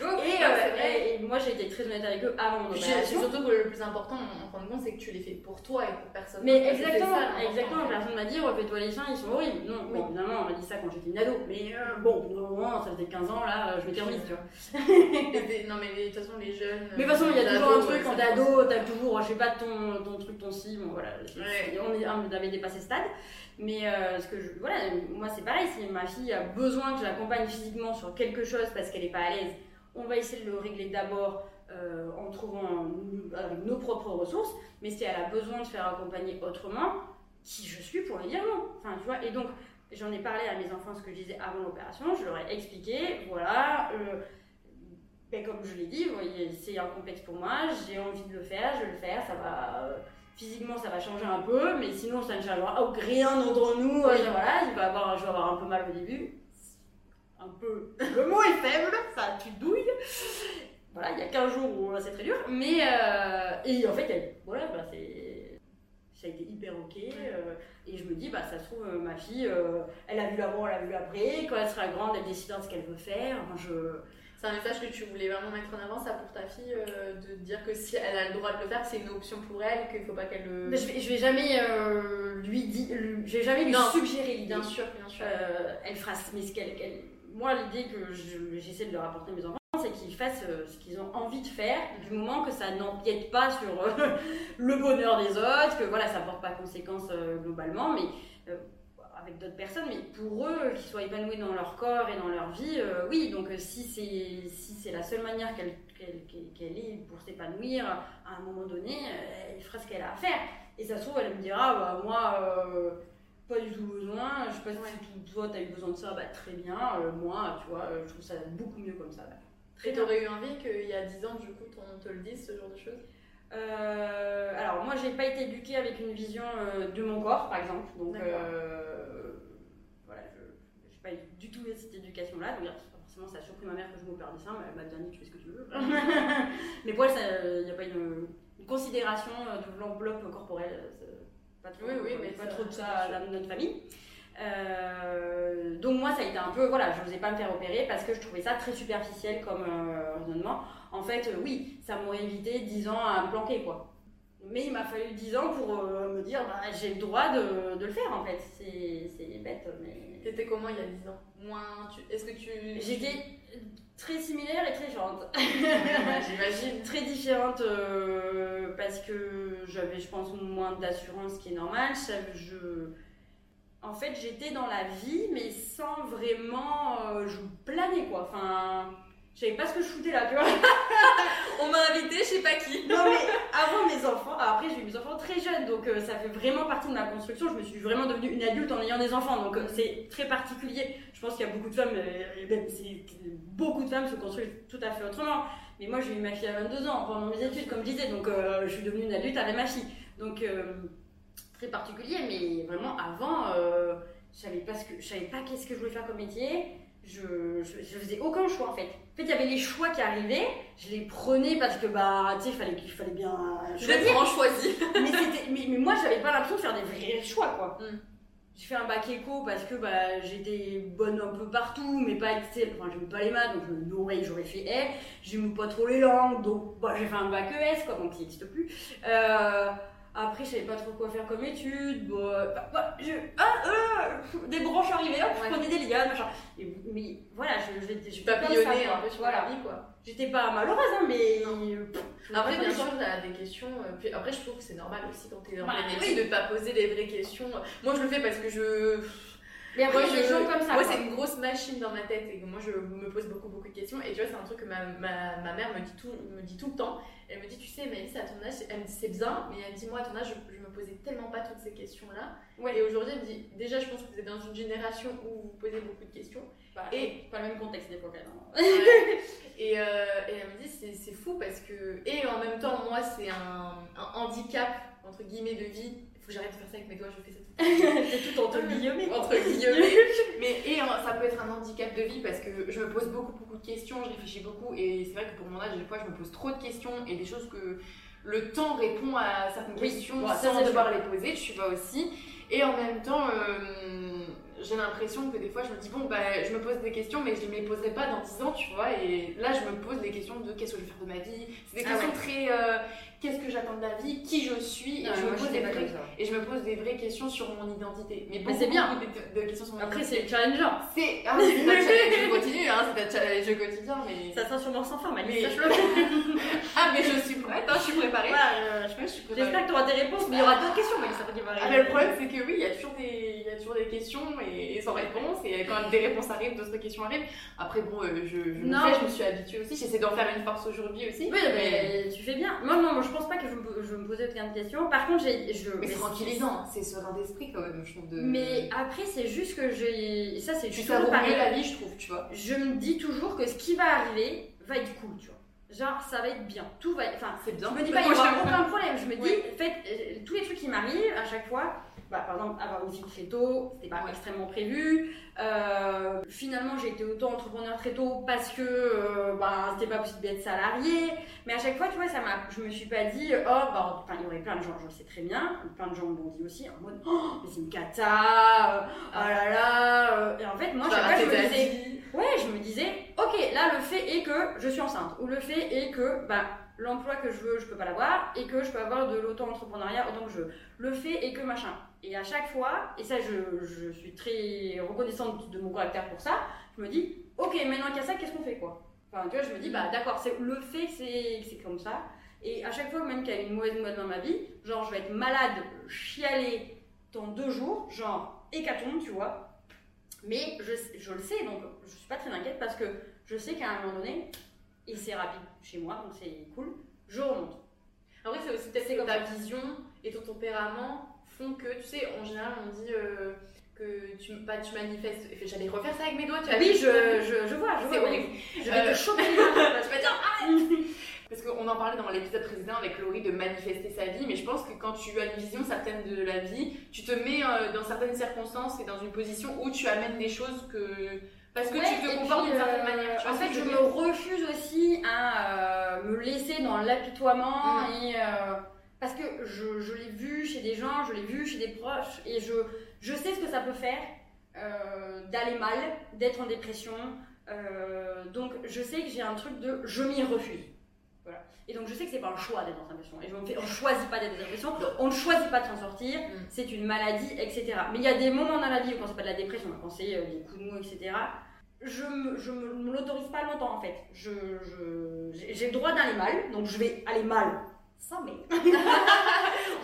Go Et, Ouais, euh, c'est et- moi j'ai été très honnête avec eux avant mon C'est opération. surtout que le plus important, en fin de compte, c'est que tu les fais pour toi et pour personne. Mais. C'est exactement, ça, exactement. en fait. Personne m'a dit refais-toi les seins, ils sont horribles. Non, Oui. bon, évidemment, on m'a dit ça quand j'étais une ado. Mais bon, moment, ça faisait 15 ans, là, je m'étais remise, tu vois. Des- Non, mais de toute façon, les jeunes. Mais de toute façon, il y a toujours un truc quand t'es ado, t'as toujours, je sais pas, ton, ton truc, ton si, bon voilà. c'est- c'est- On, on dépassé ce stade. Mais euh, ce que voilà, moi c'est pareil, si ma fille a besoin que je l'accompagne physiquement sur quelque chose parce qu'elle est pas à l'aise, on va essayer de le régler d'abord euh, en trouvant avec nos propres ressources. Mais si elle a besoin de faire accompagner autrement, qui je suis pour lui dire non Enfin, tu vois, et donc j'en ai parlé à mes enfants ce que je disais avant l'opération, je leur ai expliqué, voilà. euh, ben, comme je l'ai dit, c'est un complexe pour moi, j'ai envie de le faire, je vais le faire, ça va. Euh, physiquement, ça va changer un peu, mais sinon, ça ne changera rien entre nous. euh, Oui. voilà, il va avoir, je vais avoir un peu mal au début. Un peu. Le mot est faible, ça tu douilles. Voilà, il y a 15 jours où euh, c'est très dur. Mais, euh, et en fait, voilà, bah, c'est. Ça a été hyper ok. euh, et je me dis, bah, ça se trouve, euh, ma fille, euh, elle a vu l'avant, elle a vu l'après. Quand elle sera grande, elle décidera de ce qu'elle veut faire. Enfin, je. C'est un message que tu voulais vraiment mettre en avant, ça pour ta fille, euh, de dire que si elle a le droit de le faire, c'est une option pour elle, qu'il faut pas qu'elle le. Mais je, vais, je vais jamais euh, lui dire, je vais jamais lui Non. suggérer l'idée. Bien sûr, bien sûr. Euh, elle fera mais ce qu'elle, qu'elle- moi l'idée que je- j'essaie de leur apporter à mes enfants c'est qu'ils fassent ce qu'ils ont envie de faire du moment que ça n'empiète pas sur le bonheur des autres que voilà ça porte pas conséquence globalement mais avec d'autres personnes mais pour eux qu'ils soient épanouis dans leur corps et dans leur vie euh, oui donc euh, si c'est si c'est la seule manière qu'elle qu'elle, qu'elle- qu'elle ait pour s'épanouir à un moment donné euh, elle fera ce qu'elle a à faire et ça se trouve elle me dira bah moi euh, pas du tout besoin. Je sais pas si toi t'as eu besoin de ça, bah très bien. Euh, moi, tu vois, je trouve ça beaucoup mieux comme ça. bah. Très Et t'aurais eu envie qu'il y a 10 ans, du coup, on te le dise, ce genre de choses? Euh, alors moi, j'ai pas été éduquée avec une vision euh, de mon corps, par exemple. Donc euh, voilà, je j'ai pas eu du tout cette éducation-là. Donc forcément, ça a surpris ma mère que je m'opère des seins. mais Elle m'a bien dit tu fais ce que tu veux. Mais poils, il n'y a pas une, une considération de l'enveloppe corporelle. Pas trop, Oui, oui, mais pas trop de ça ça, dans notre famille. Euh, donc moi ça a été un peu, voilà, je n'osais pas me faire opérer parce que je trouvais ça très superficiel comme euh, raisonnement. En fait, euh, oui, ça m'aurait évité 10 ans à me planquer quoi. Mais il m'a fallu 10 ans pour me dire, bah, j'ai le droit de, de le faire en fait. C'est bête, mais... T'étais comment il y a 10 ans? Moins. Tu... Est-ce que tu. J'étais très similaire et très différente. Ouais, J'imagine. très différente parce que j'avais, je pense, moins d'assurance qui est normal. Je- En fait, j'étais dans la vie, mais sans vraiment. euh, je planais quoi. Enfin, je savais pas ce que je foutais là, tu vois. On m'a invité, je sais pas qui. Non, mais avant mes enfants, après j'ai eu mes enfants très jeunes, donc euh, ça fait vraiment partie de ma construction. Je me suis vraiment devenue une adulte en ayant des enfants, donc euh, c'est très particulier. Je pense qu'il y a beaucoup de femmes, même beaucoup de femmes se construisent tout à fait autrement. Mais moi j'ai eu ma fille à 22 ans pendant mes études, comme je disais, donc je suis devenue une adulte avec ma fille. Donc très particulier, mais vraiment avant, euh, je savais pas ce que, je savais pas qu'est-ce que je voulais faire comme métier. Je, je, je faisais aucun choix en fait. En fait, il y avait les choix qui arrivaient, je les prenais parce que bah, tu sais, fallait, il fallait bien Je choisir. prendre choisi. mais, mais, mais moi, j'avais pas l'impression de faire des vrais choix quoi. Mm. J'ai fait un bac éco parce que bah, j'étais bonne un peu partout, mais pas excellente. Enfin, j'aime pas les maths, donc l'aurais, j'aurais fait E. J'aime pas trop les langues, donc bah, j'ai fait un bac ES, quoi, donc il n'existe plus. Euh, après, je savais pas trop quoi faire comme études. Bon, euh, bah, bah, je, ah, euh, des branches arrivaient, hop, je prenais des lianes, machin. Et- mais voilà, je, je, je, je- papillonnais un peu sur la vie, quoi. J'étais pas malheureuse, hein, mais. Pff, je Après, bien sûr, t'as des questions. euh, puis après, je trouve que c'est normal aussi quand t'es dans Bah, le métier oui. de pas poser les vraies questions. Moi, je le fais parce que je. Mais après, je- gens comme ça. Moi, c'est une grosse machine dans ma tête et moi, je me pose beaucoup, beaucoup de questions. Et tu vois, c'est un truc que ma, ma, ma mère me dit, tout, me dit tout le temps. Elle me dit, tu sais, Maëlys, à ton âge, elle me dit, c'est bien, mais elle me dit, moi, à ton âge, je, je me posais tellement pas toutes ces questions-là. Ouais. Et aujourd'hui, elle me dit, déjà, je pense que vous êtes dans une génération où vous posez beaucoup de questions. Bah, Et- pas le même contexte des fois quand même. Ouais. et, euh, et elle me dit c'est, c'est fou parce que et en même temps moi c'est un, un handicap entre guillemets de vie faut que j'arrête de faire ça avec mes doigts je fais ça tout tout entre guillemets. entre guillemets. Mais et euh, ça peut être un handicap de vie parce que je me pose beaucoup beaucoup de questions je réfléchis beaucoup et c'est vrai que pour mon âge des fois je me pose trop de questions et des choses que le temps répond à certaines Oui, questions bon, sans devoir les poser tu vois aussi. Et en même temps euh, j'ai l'impression que des fois je me dis bon bah je me pose des questions mais je ne me les poserai pas dans 10 ans tu vois et là je me pose des questions de qu'est-ce que je vais faire de ma vie. C'est des Ah questions très euh, qu'est-ce que j'attends de la vie qui je suis et, Ah, je me pose des vraies, ça. et je me pose des vraies questions sur mon identité mais, Mais c'est bien. de, de questions sur mon Après, c'est challengeant. c'est ah, c'est un challenge continu hein, c'est un challenge quotidien mais Ça sera sûrement sans fin, Mais- sache-le. ah mais je suis prête hein, je suis préparée Voilà, euh, je J'espère que tu auras tes réponses, mais il y aura d'autres questions, Malice, après qui vont Ah, arriver. mais le problème, c'est que oui, il y a toujours des, y a toujours des questions et, et sans réponse. Et quand des réponses arrivent, d'autres questions arrivent. Après, bon, euh, je, je, Non. fais, je me suis habituée aussi. J'essaie d'en faire une force aujourd'hui aussi. Oui, mais tu fais bien. Moi, non, moi, je pense pas que je me, je me posais autant de questions. Par contre, j'ai. Je... Mais c'est tranquillisant, c'est serein d'esprit quand même, je trouve. De... Mais après, c'est juste que j'ai. Ça, c'est savoures pareil. la vie, je trouve, tu vois. Je me dis toujours que ce qui va arriver va être cool, tu vois. Genre, ça va être bien. Tout va être. Enfin, C'est bien. Je me dis pas, il Moi, aura aucun problème. Je me dis, Oui. en fait, euh, tous les trucs qui m'arrivent à chaque fois, bah, par exemple, avoir une fille très tôt, c'était pas extrêmement prévu. Euh, finalement, j'ai été auto-entrepreneur très tôt parce que euh, bah, c'était pas possible d'être salarié. Mais à chaque fois, tu vois, ça m'a, je me suis pas dit, oh, bah, il y aurait plein de gens, je le sais très bien, plein de gens m'ont dit aussi, en mode, oh, mais c'est une cata, euh, oh là là. Et en fait, moi, vas chaque fois, je me disais. Ouais, je me disais, ok, là le fait est que je suis enceinte, ou le fait est que bah, l'emploi que je veux, je peux pas l'avoir, et que je peux avoir de l'auto-entrepreneuriat autant que je veux. Le fait est que machin. Et à chaque fois, et ça je, je suis très reconnaissante de mon caractère pour ça, je me dis, ok, maintenant qu'il y a ça, qu'est-ce qu'on fait quoi? Enfin, tu vois, je me dis, bah d'accord, c'est le fait c'est c'est comme ça. Et à chaque fois, même qu'il y a une mauvaise nouvelle dans ma vie, genre je vais être malade, chialer dans deux jours, genre hécatombe, tu vois. Mais je, je le sais, donc je suis pas très inquiète parce que je sais qu'à un moment donné, et c'est rapide chez moi, donc c'est cool, je remonte. Après, c'est aussi peut-être ta ça. vision et ton tempérament font que, tu sais, en général, on dit euh, que tu, pas, tu manifestes. J'allais refaire ça avec mes doigts, tu as oui, je, je, je vois, je C'est vois. horrible. Je vais Euh, te choper. Tu vas dire, ah Parce qu'on on en parlait dans l'épisode précédent avec Laurie de manifester sa vie, mais je pense que quand tu as une vision certaine de la vie, tu te mets euh, dans certaines circonstances et dans une position où tu amènes des choses que. Parce que tu te comportes d'une certaine euh, manière. en fait, je me refuse aussi à me laisser dans l'apitoiement Mm. et. parce que je, je l'ai vu chez des gens, je l'ai vu chez des proches et je, je sais ce que ça peut faire d'aller mal, d'être en dépression, euh, donc je sais que j'ai un truc de je m'y refuse. Et donc je sais que c'est pas un choix d'être dans sa dépression. Et je- on ne choisit pas d'être dans sa dépression, on ne choisit pas de s'en sortir, Mm. c'est une maladie, etc. Mais il y a des moments dans la vie où quand c'est pas de la dépression, quand c'est euh, des coups de mou, etc. Je me, je me, me l'autorise pas longtemps en fait. Je, j'ai le droit d'aller mal, donc je vais aller mal. Ça mais.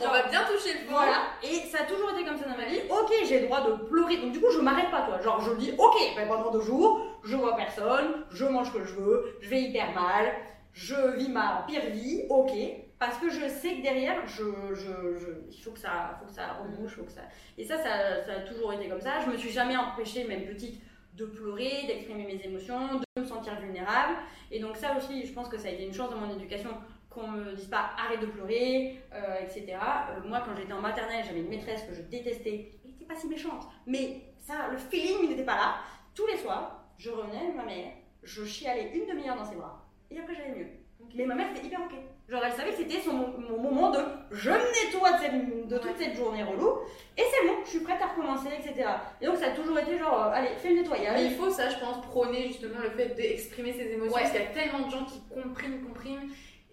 On va bien toucher le fond. Voilà, et ça a toujours été comme ça dans ma vie. Ok, j'ai le droit de pleurer, donc du coup je m'arrête pas toi. Genre je dis ok, ben, pendant deux jours, je vois personne, je mange ce que je veux, je vais hyper mal, je vis ma pire vie, ok. Parce que je sais que derrière, je, il faut que ça, faut que ça faut que ça. Et ça, ça, a toujours été comme ça. Je me suis jamais empêchée, même petite, de pleurer, d'exprimer mes émotions, de me sentir vulnérable. Et donc ça aussi, je pense que ça a été une chance dans mon éducation qu'on me dise pas arrête de pleurer, euh, etc. Euh, moi, quand j'étais en maternelle, j'avais une maîtresse que je détestais. Elle n'était pas si méchante, mais ça, le feeling il n'était pas là. Tous les soirs, je revenais ma mère, je chialais une demi-heure dans ses bras, et après j'allais mieux. Mais ma mère était hyper ok. Genre, elle savait que c'était son mon moment de je me nettoie de, cette- de toute cette journée relou, et c'est bon, je suis prête à recommencer, etc. Et donc, ça a toujours été genre, euh, allez, fais le nettoyage. Mais il faut ça, je pense, prôner justement le fait d'exprimer ses émotions. Ouais. Parce qu'il y a tellement de gens qui compriment, compriment,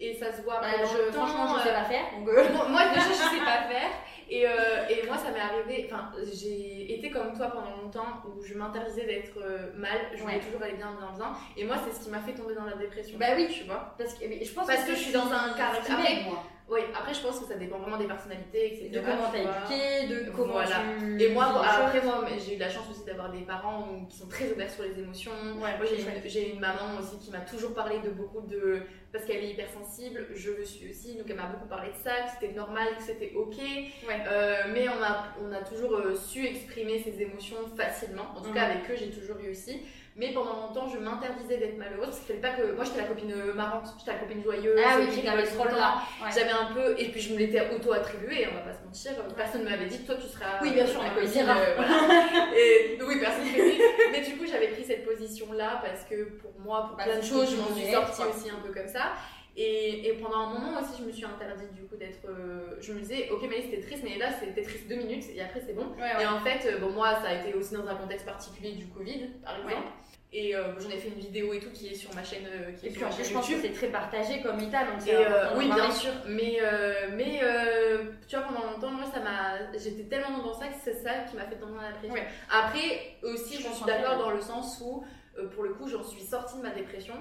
et ça se voit Bah, je- franchement, je sais pas faire. Donc, euh, Moi, moi, déjà, je sais pas faire. Et, euh, et moi, ça m'est arrivé. Enfin, j'ai été comme toi pendant longtemps où je m'interdisais d'être euh, mal. Je voulais Ouais. toujours aller bien, bien, bien. Et moi, c'est ce qui m'a fait tomber dans la dépression. Bah oui. tu vois. parce que, mais je pense Parce que je suis dans un Après, moi. Oui, après, je pense que ça dépend vraiment des personnalités, etc. de comment t'as éduqué, de comment Voilà. tu. Et moi, bon, après, moi, j'ai eu la chance aussi d'avoir des parents qui sont très ouverts sur les émotions. Ouais, Moi, j'ai une, maman aussi qui m'a toujours parlé de beaucoup de. Parce qu'elle est hypersensible, je le suis aussi, donc elle m'a beaucoup parlé de ça, que c'était normal, que c'était ok. Ouais. Euh, mais on a, on a toujours euh, su exprimer ses émotions facilement. En tout Mhm. cas, avec eux, j'ai toujours réussi. Mais pendant longtemps, je m'interdisais d'être malheureuse. Parce qu'il fallait pas que. Moi, j'étais la copine euh, marrante, j'étais la copine joyeuse. Ah oui, qui avait rigolait ce rôle-là. Ouais. J'avais un peu. Et puis, je me l'étais auto-attribuée, on va pas se mentir. Personne ne m'avait dit, toi, tu seras. Oui, bien sûr, la rare. euh, voilà. Et oui, personne ne dit. Mais du coup, j'avais pris cette position-là parce que pour moi, pour Bah, plein de choses, je m'en suis sortie aussi un peu comme ça. Et, et pendant un moment aussi, je me suis interdite du coup d'être. euh, je me disais, ok, mais c'était triste, mais là, c'était triste deux minutes et après, c'est bon. Ouais, ouais. Et en fait, euh, bon, moi, ça a été aussi dans un contexte particulier du Covid, par exemple. Et euh, j'en ai fait une vidéo et tout qui est sur ma chaîne, qui est Et puis en chaîne je pense que c'est très partagé comme état, donc c'est oui, bien sûr. Mais, euh, mais tu vois, pendant longtemps, moi, ça m'a. J'étais tellement dans ça que c'est ça qui m'a fait tomber dans la dépression. Ouais. Après, aussi, Je je suis d'accord dans le sens où, euh, pour le coup, j'en suis sortie de ma dépression.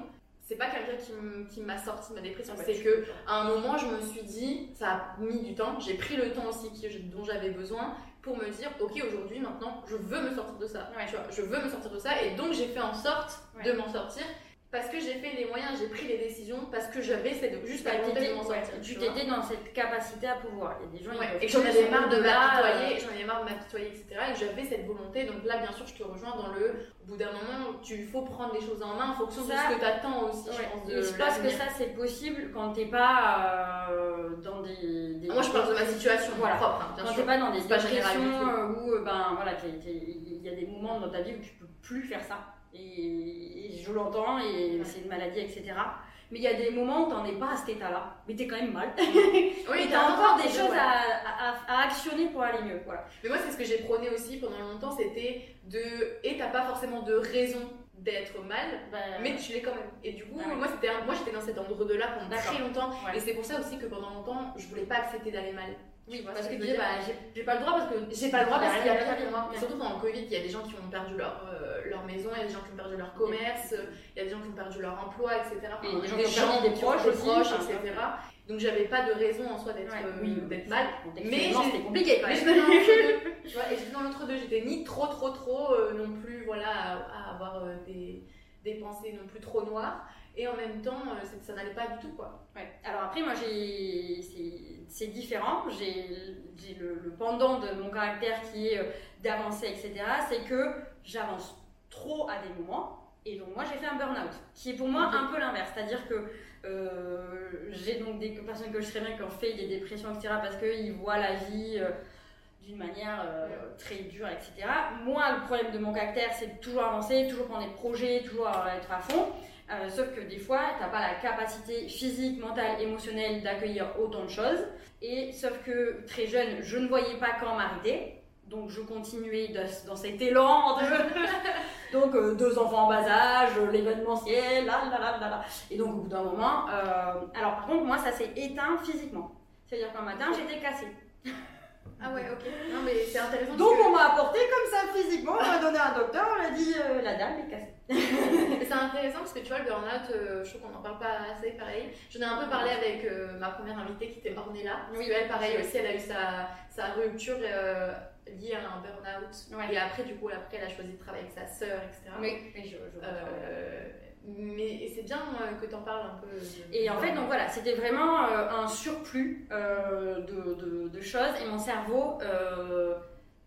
C'est pas quelqu'un qui m'a sortie de ma dépression, Ah bah, c'est que à un moment, je me suis dit, ça a mis du temps, j'ai pris le temps aussi qui- dont j'avais besoin pour me dire, ok, aujourd'hui, maintenant, je veux me sortir de ça. Ouais. Tu vois, je veux me sortir de ça, et donc j'ai fait en sorte Ouais. de m'en sortir parce que j'ai fait les moyens, j'ai pris les décisions, parce que j'avais cette, juste la Bah, volonté de m'en sortir. tu t'étais dans cette capacité à pouvoir. Il y a des gens Ouais, et que j'en avais marre de m'apitoyer, j'en avais marre de m'apitoyer, etc. Et que j'avais cette volonté. Donc là, bien sûr, je te rejoins dans le. Au bout d'un moment, tu faut prendre les choses en main en fonction de Ça- ce que tu attends aussi, ouais. je pense. De Et je pense que ça c'est possible quand t'es pas euh, dans des, des- Moi, je parle de ma situation Voilà. propre, hein, bien quand t'es pas dans des tout. euh, où euh, ben voilà il y a des moments dans ta vie où tu peux plus faire ça et, et je l'entends et Ouais. c'est une maladie etc mais il y a des moments où t'en es pas à cet état là mais t'es quand même mal Oui, et t'as encore des choses ouais. à, à- à actionner pour aller mieux voilà Mais moi, c'est ce que j'ai prôné aussi pendant longtemps c'était de. Et t'as pas forcément de raison d'être mal, Ben, mais tu l'es quand même. Et du coup, Ah ouais. moi, c'était moi j'étais dans cet endroit-là pendant très longtemps. Ouais. Et c'est pour ça aussi que pendant longtemps, je voulais pas accepter d'aller mal. Oui parce ce que je tu veux dis dire bah j'ai- j'ai pas le droit parce que J'ai pas le droit parce qu'il y a rien moi. Surtout pendant le Covid, il y a des gens qui ont perdu leur, euh, leur maison, il y a des gens qui ont perdu leur commerce, il y a des gens qui ont perdu leur emploi, etc. Enfin, Et des gens qui ont perdu des proches aussi, etc. Donc j'avais pas de raison en soi d'être Ouais, euh, oui, d'être mal. mais c'était compliqué quand Mais même j'étais dans l'entre-deux. Tu vois, et j'étais dans l'entre-deux. J'étais ni trop, trop, trop euh, non plus voilà, à, à avoir euh, des, des pensées non plus trop noires. Et en même temps, euh, ça n'allait pas du tout, quoi. Ouais. Alors après, moi, j'ai, c'est, différent. J'ai, le, le pendant de mon caractère qui est euh, d'avancer, etc. C'est que j'avance trop à des moments Et donc moi j'ai fait un burn-out, qui est pour moi un peu l'inverse, c'est-à-dire que euh, j'ai donc des personnes que je sais bien qui ont fait des dépressions, etc., parce qu'ils voient la vie euh, d'une manière euh, très dure, etc. Moi, le problème de mon caractère, c'est de toujours avancer, toujours prendre des projets, toujours être à fond. Sauf que des fois, tu n'as pas la capacité physique, mentale, émotionnelle d'accueillir autant de choses. Et sauf que très jeune, je ne voyais pas quand m'arrêter. Donc je continuais dans cet élan de... donc euh, deux enfants en bas âge, l'événementiel, là, là, là, là, Et donc au bout d'un moment, euh, alors par contre moi ça s'est éteint physiquement. C'est-à-dire qu'un matin j'étais cassée. Ah ouais, ok. Non mais c'est intéressant. Donc on m'a apporté comme ça physiquement, on m'a donné un docteur, on a dit euh, la dame est cassée. c'est intéressant parce que tu vois le burn-out, je trouve qu'on n'en parle pas assez pareil. J'en ai un peu parlé avec ma première invitée qui était Ornella. Oui, elle pareil aussi, elle a eu sa, sa rupture liée à un burn-out. Et après, du coup, après, elle a choisi de travailler avec sa sœur, etc. Oui, mais je, euh, mais c'est bien euh, que tu en parles un peu. et en fait, donc voilà, c'était vraiment euh, un surplus de, de, choses et mon cerveau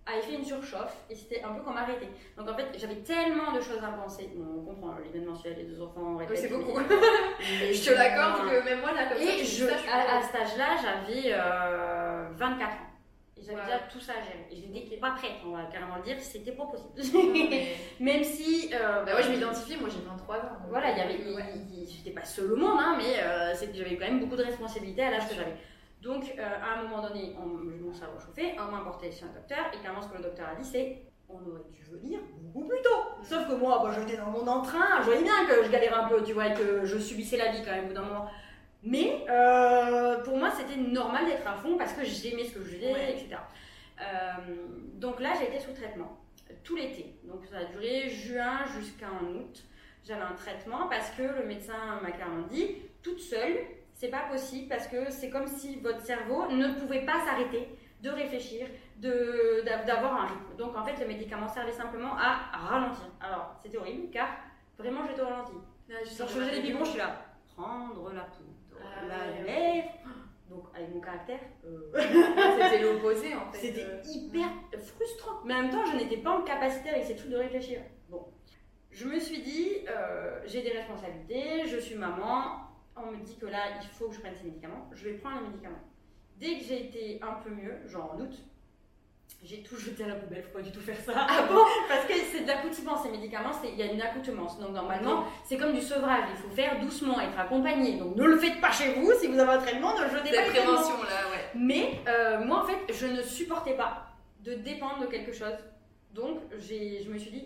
avait fait une surchauffe et c'était un peu comme arrêté. Donc en fait, j'avais tellement de choses à penser. Bon, on comprend l'événementiel, les deux enfants, Oui, c'est beaucoup. je te l'accorde que même moi, là, comme et je, à, à, cet âge-là, j'avais 24 ans. J'avais déjà tout ça gérer. Et je n'étais pas prête, on va carrément le dire, c'était pas possible. Même si. Euh, bah ouais, je m'identifie, moi j'ai 23 ans. Voilà, il y avait. J'étais pas seule au monde, hein, mais euh, j'avais quand même beaucoup de responsabilités à l'âge que j'avais. Donc, euh, à un moment donné, on, mon cerveau chauffait, on m'a emporté chez un docteur, et clairement, ce que le docteur a dit, c'est on aurait dû venir beaucoup plus tôt. Sauf que moi, bah, j'étais dans mon entrain, je voyais bien que je galérais un peu, tu vois, et que je subissais la vie quand même au bout d'un moment. Mais euh, pour moi, c'était normal d'être à fond parce que j'aimais ce que je faisais, etc. Euh, donc là, j'ai été sous traitement tout l'été. Donc ça a duré juin jusqu'à août. J'avais un traitement parce que le médecin m'a clairement dit, toute seule, c'est pas possible parce que c'est comme si votre cerveau ne pouvait pas s'arrêter de réfléchir, d'avoir un rythme. Donc en fait, le médicament servait simplement à ralentir. Alors c'était horrible car vraiment j'étais au ralenti. je faisais des bibons, je suis là, prendre la poudre la lèvre. Donc, avec mon caractère. Euh, c'était l'opposé en fait. C'était euh. hyper frustrant. Mais en même temps, je n'étais pas en capacité avec ces trucs de réfléchir. Bon. Je me suis dit, euh, j'ai des responsabilités, je suis maman. On me dit que là, il faut que je prenne ces médicaments. Je vais prendre les médicaments. Dès que j'ai été un peu mieux, genre en août, j'ai tout jeté à la poubelle, faut pas du tout faire ça. Ah bon? Parce que c'est de l'accoutumance, ces médicaments, il y a une accoutumance. Donc normalement, c'est comme du sevrage, il faut faire doucement, être accompagné. Donc ne le faites pas chez vous, si vous avez un traitement, ne le jetez pas. La prévention là, ouais. Mais euh, moi en fait, je ne supportais pas de dépendre de quelque chose. Donc je me suis dit,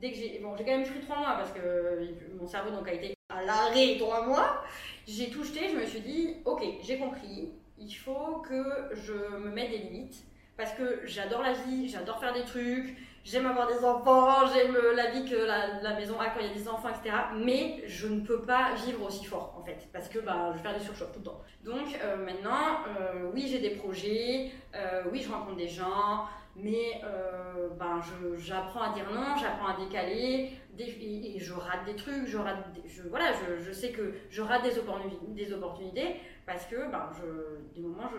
dès que j'ai. Bon, j'ai quand même pris trois mois parce que mon cerveau donc, a été à l'arrêt trois mois. J'ai tout jeté, je me suis dit, ok, j'ai compris, il faut que je me mette des limites parce que j'adore la vie, j'adore faire des trucs, j'aime avoir des enfants, j'aime la vie que la, maison a quand il y a des enfants, etc. Mais je ne peux pas vivre aussi fort en fait, parce que bah, je vais faire des surchaufs tout le temps. Donc euh, maintenant, euh, oui, j'ai des projets, euh, oui, je rencontre des gens, mais ben, j'apprends à dire non, j'apprends à décaler, et, je rate des trucs, je rate, je, voilà, je, sais que je rate des, opportunités, des parce que ben, je, des moments,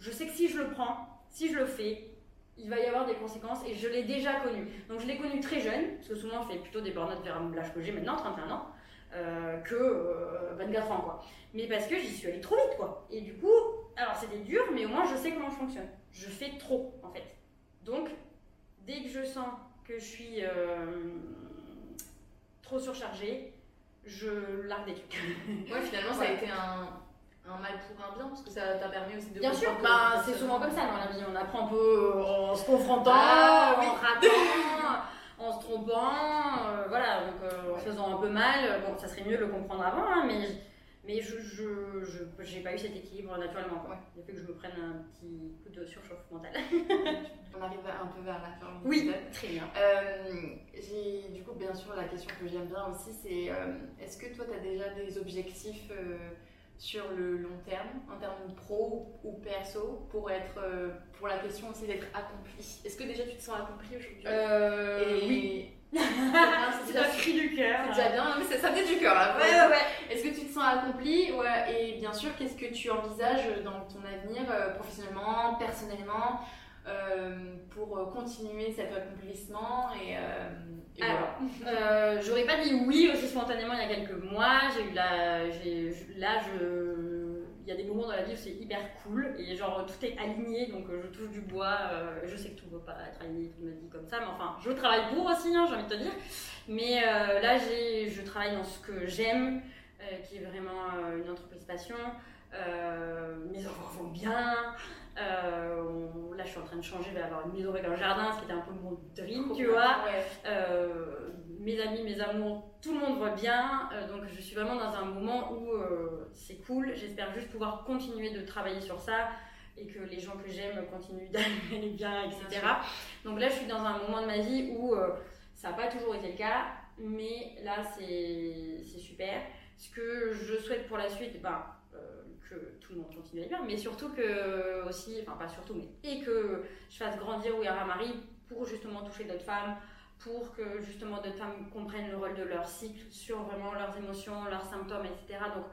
je sais que si je le prends, si je le fais, il va y avoir des conséquences et je l'ai déjà connu. Donc je l'ai connu très jeune, parce que souvent on fait plutôt des burn-out vers l'âge que j'ai maintenant, 31 ans, euh, que 24 euh, ans quoi. Mais parce que j'y suis allée trop vite quoi. Et du coup, alors c'était dur, mais au moins je sais comment je fonctionne. Je fais trop en fait. Donc dès que je sens que je suis euh, trop surchargée, je largue des trucs. Ouais, finalement ça a été un un mal pour un bien parce que ça t'a permis aussi de bien sûr. bah, c'est souvent comme ça dans la vie. On apprend un peu euh, en se confrontant ah, en ratant en se trompant euh, voilà. Donc euh, en faisant un peu mal bon ça serait mieux de le comprendre avant hein, mais mais je je j'ai pas eu cet équilibre naturellement quoi. il a fait que je me prenne un petit coup de surchauffe mentale. On arrive un peu vers la fin oui très bien. J'ai du coup bien sûr la question que j'aime bien aussi c'est est-ce que toi tu as déjà des objectifs sur le long terme, en termes pro ou perso, pour être euh, pour la question aussi d'être accompli. Est-ce que déjà tu te sens accompli aujourd'hui euh, Oui. c'est déjà cri du cœur. C'est déjà bien, mais ça vient du cœur là. Ouais, ouais, Est-ce que tu te sens accompli ouais, Et bien sûr, qu'est-ce que tu envisages dans ton avenir, euh, professionnellement, personnellement pour continuer cet accomplissement et, Alors, j'aurais pas dit oui aussi spontanément il y a quelques mois. J'ai eu la, là je il y a des moments dans la vie où c'est hyper cool et genre tout est aligné donc euh, je touche du bois. Euh, je sais que tout ne va pas être aligné toute ma vie comme ça, mais enfin je travaille pour aussi, hein, j'ai envie de te dire. Mais euh, là je travaille dans ce que j'aime, qui est vraiment une entreprise passion. mes enfants vont bien. Là je suis en train de changer, je vais avoir une maison avec un jardin, ce qui était un peu mon dream, tu vois mes amis, mes amours, tout le monde voit bien. Euh, donc je suis vraiment dans un moment où euh, c'est cool. J'espère juste pouvoir continuer de travailler sur ça et que les gens que j'aime continuent d'aller bien, etc. donc là, je suis dans un moment de ma vie où euh, ça n'a pas toujours été le cas, mais là, c'est super. Ce que je souhaite pour la suite, ben, que tout le monde continue à aller bien, mais surtout que aussi, enfin pas surtout, mais et que je fasse grandir Ouïra Marie pour justement toucher d'autres femmes, pour que justement d'autres femmes comprennent le rôle de leur cycle sur vraiment leurs émotions, leurs symptômes, etc. Donc,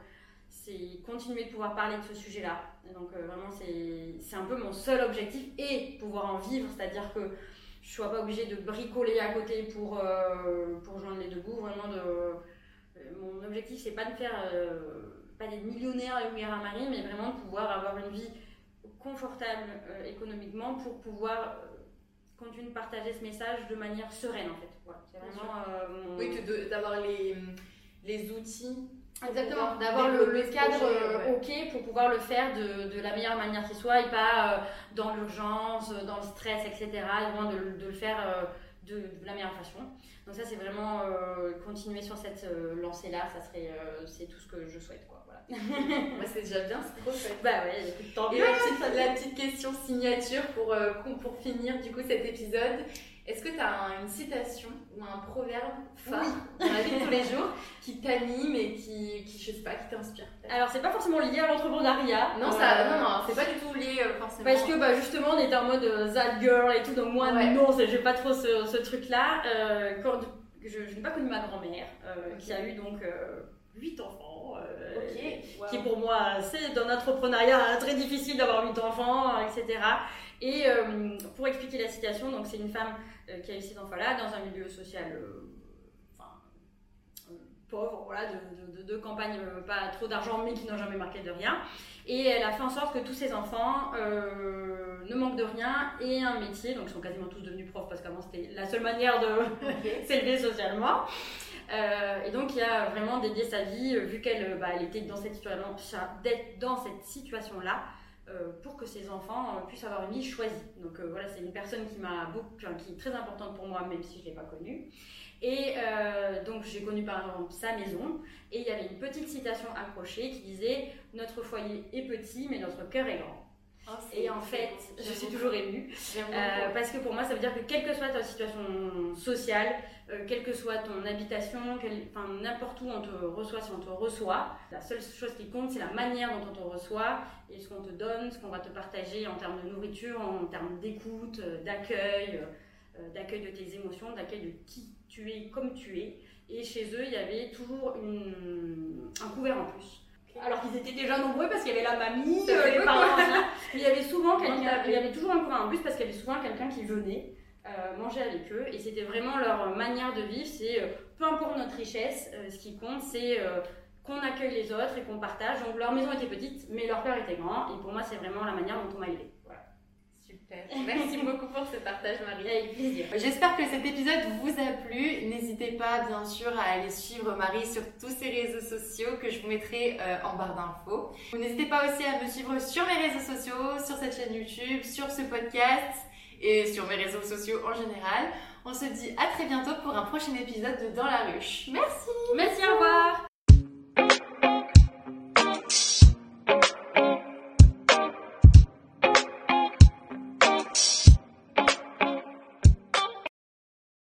c'est continuer de pouvoir parler de ce sujet-là. Donc, euh, vraiment, c'est un peu mon seul objectif et pouvoir en vivre, c'est-à-dire que je sois pas obligée de bricoler à côté pour, euh, pour joindre les deux bouts. Vraiment, de, euh, mon objectif, c'est pas de faire pas des millionnaires et à Marie, mais vraiment de pouvoir avoir une vie confortable économiquement pour pouvoir continue de partager ce message de manière sereine en fait. Voilà, c'est vraiment euh, Oui, d'avoir les, les outils. Exactement, d'avoir le, cadre euh, ok pour pouvoir le faire de, de, la meilleure manière qui soit et pas euh, dans l'urgence, dans le stress, etc. Vraiment de, de le faire de, de, la meilleure façon. Donc ça c'est vraiment continuer sur cette lancée-là, ça serait c'est tout ce que je souhaite. Quoi. Moi, c'est déjà bien, c'est trop chouette. Bah ouais, de temps. Et la petite, la petite question signature pour, euh, pour finir du coup cet épisode. Est-ce que tu as une citation ou un proverbe phare dans la vie de tous les jours qui t'anime et qui, qui, je sais pas, qui t'inspire Alors, c'est pas forcément lié à l'entrepreneuriat. Non, ça, euh, non, non, c'est pas du tout lié euh, forcément. Parce que bah, justement, on était en mode that girl et tout, donc moi, non, j'ai pas trop ce, ce truc-là. quand je, je n'ai pas connu ma grand-mère qui a eu donc 8 enfants. Euh, qui pour moi, c'est dans l'entrepreneuriat très difficile d'avoir 8 enfants, etc. Et euh, pour expliquer la situation, donc c'est une femme euh, qui a eu ces enfants-là dans un milieu social pauvre, voilà, de, de, campagne, pas trop d'argent, mais qui n'ont jamais marqué de rien. Et elle a fait en sorte que tous ses enfants ne manquent de rien et un métier, donc ils sont quasiment tous devenus profs parce qu'avant c'était la seule manière de s'élever socialement. Euh, et donc, il a vraiment dédié sa vie, euh, vu qu'elle euh, bah, était dans cette dans cette situation-là, pour que ses enfants puissent avoir une vie choisie. Donc voilà, c'est une personne qui m'a beaucoup, qui est très importante pour moi, même si je l'ai pas connue. Et donc j'ai connu par exemple sa maison, et il y avait une petite citation accrochée qui disait Notre foyer est petit, mais notre cœur est grand. Oh, et en fait, je suis toujours émue. parce que pour moi, ça veut dire que quelle que soit ta situation sociale, euh, quelle que soit ton habitation, n'importe où on te reçoit, si on te reçoit, la seule chose qui compte, c'est la manière dont on te reçoit et ce qu'on te donne, ce qu'on va te partager en termes de nourriture, en termes d'écoute, euh, d'accueil, euh, d'accueil de tes émotions, d'accueil de qui tu es comme tu es. Et chez eux, il y avait toujours un couvert en plus. Alors qu'ils étaient déjà nombreux parce qu'il y avait la mamie, les parents, il y avait souvent quelqu'un, il y avait toujours un couvert en plus parce qu'il y avait souvent quelqu'un qui venait euh, manger avec eux. Et c'était vraiment leur manière de vivre. C'est euh, peu importe notre richesse, euh, ce qui compte, c'est qu'on accueille les autres et qu'on partage. Donc leur maison était petite, mais leur cœur était grand. Et pour moi, c'est vraiment la manière dont on m'a élevé. Super. Merci beaucoup pour ce partage, Marie. Avec plaisir. J'espère que cet épisode vous a plu. N'hésitez pas, bien sûr, à aller suivre Marie sur tous ses réseaux sociaux que je vous mettrai en barre d'infos. N'hésitez pas aussi à me suivre sur mes réseaux sociaux, sur cette chaîne YouTube, sur ce podcast et sur mes réseaux sociaux en général. On se dit à très bientôt pour un prochain épisode de Dans la ruche. Merci Merci, au revoir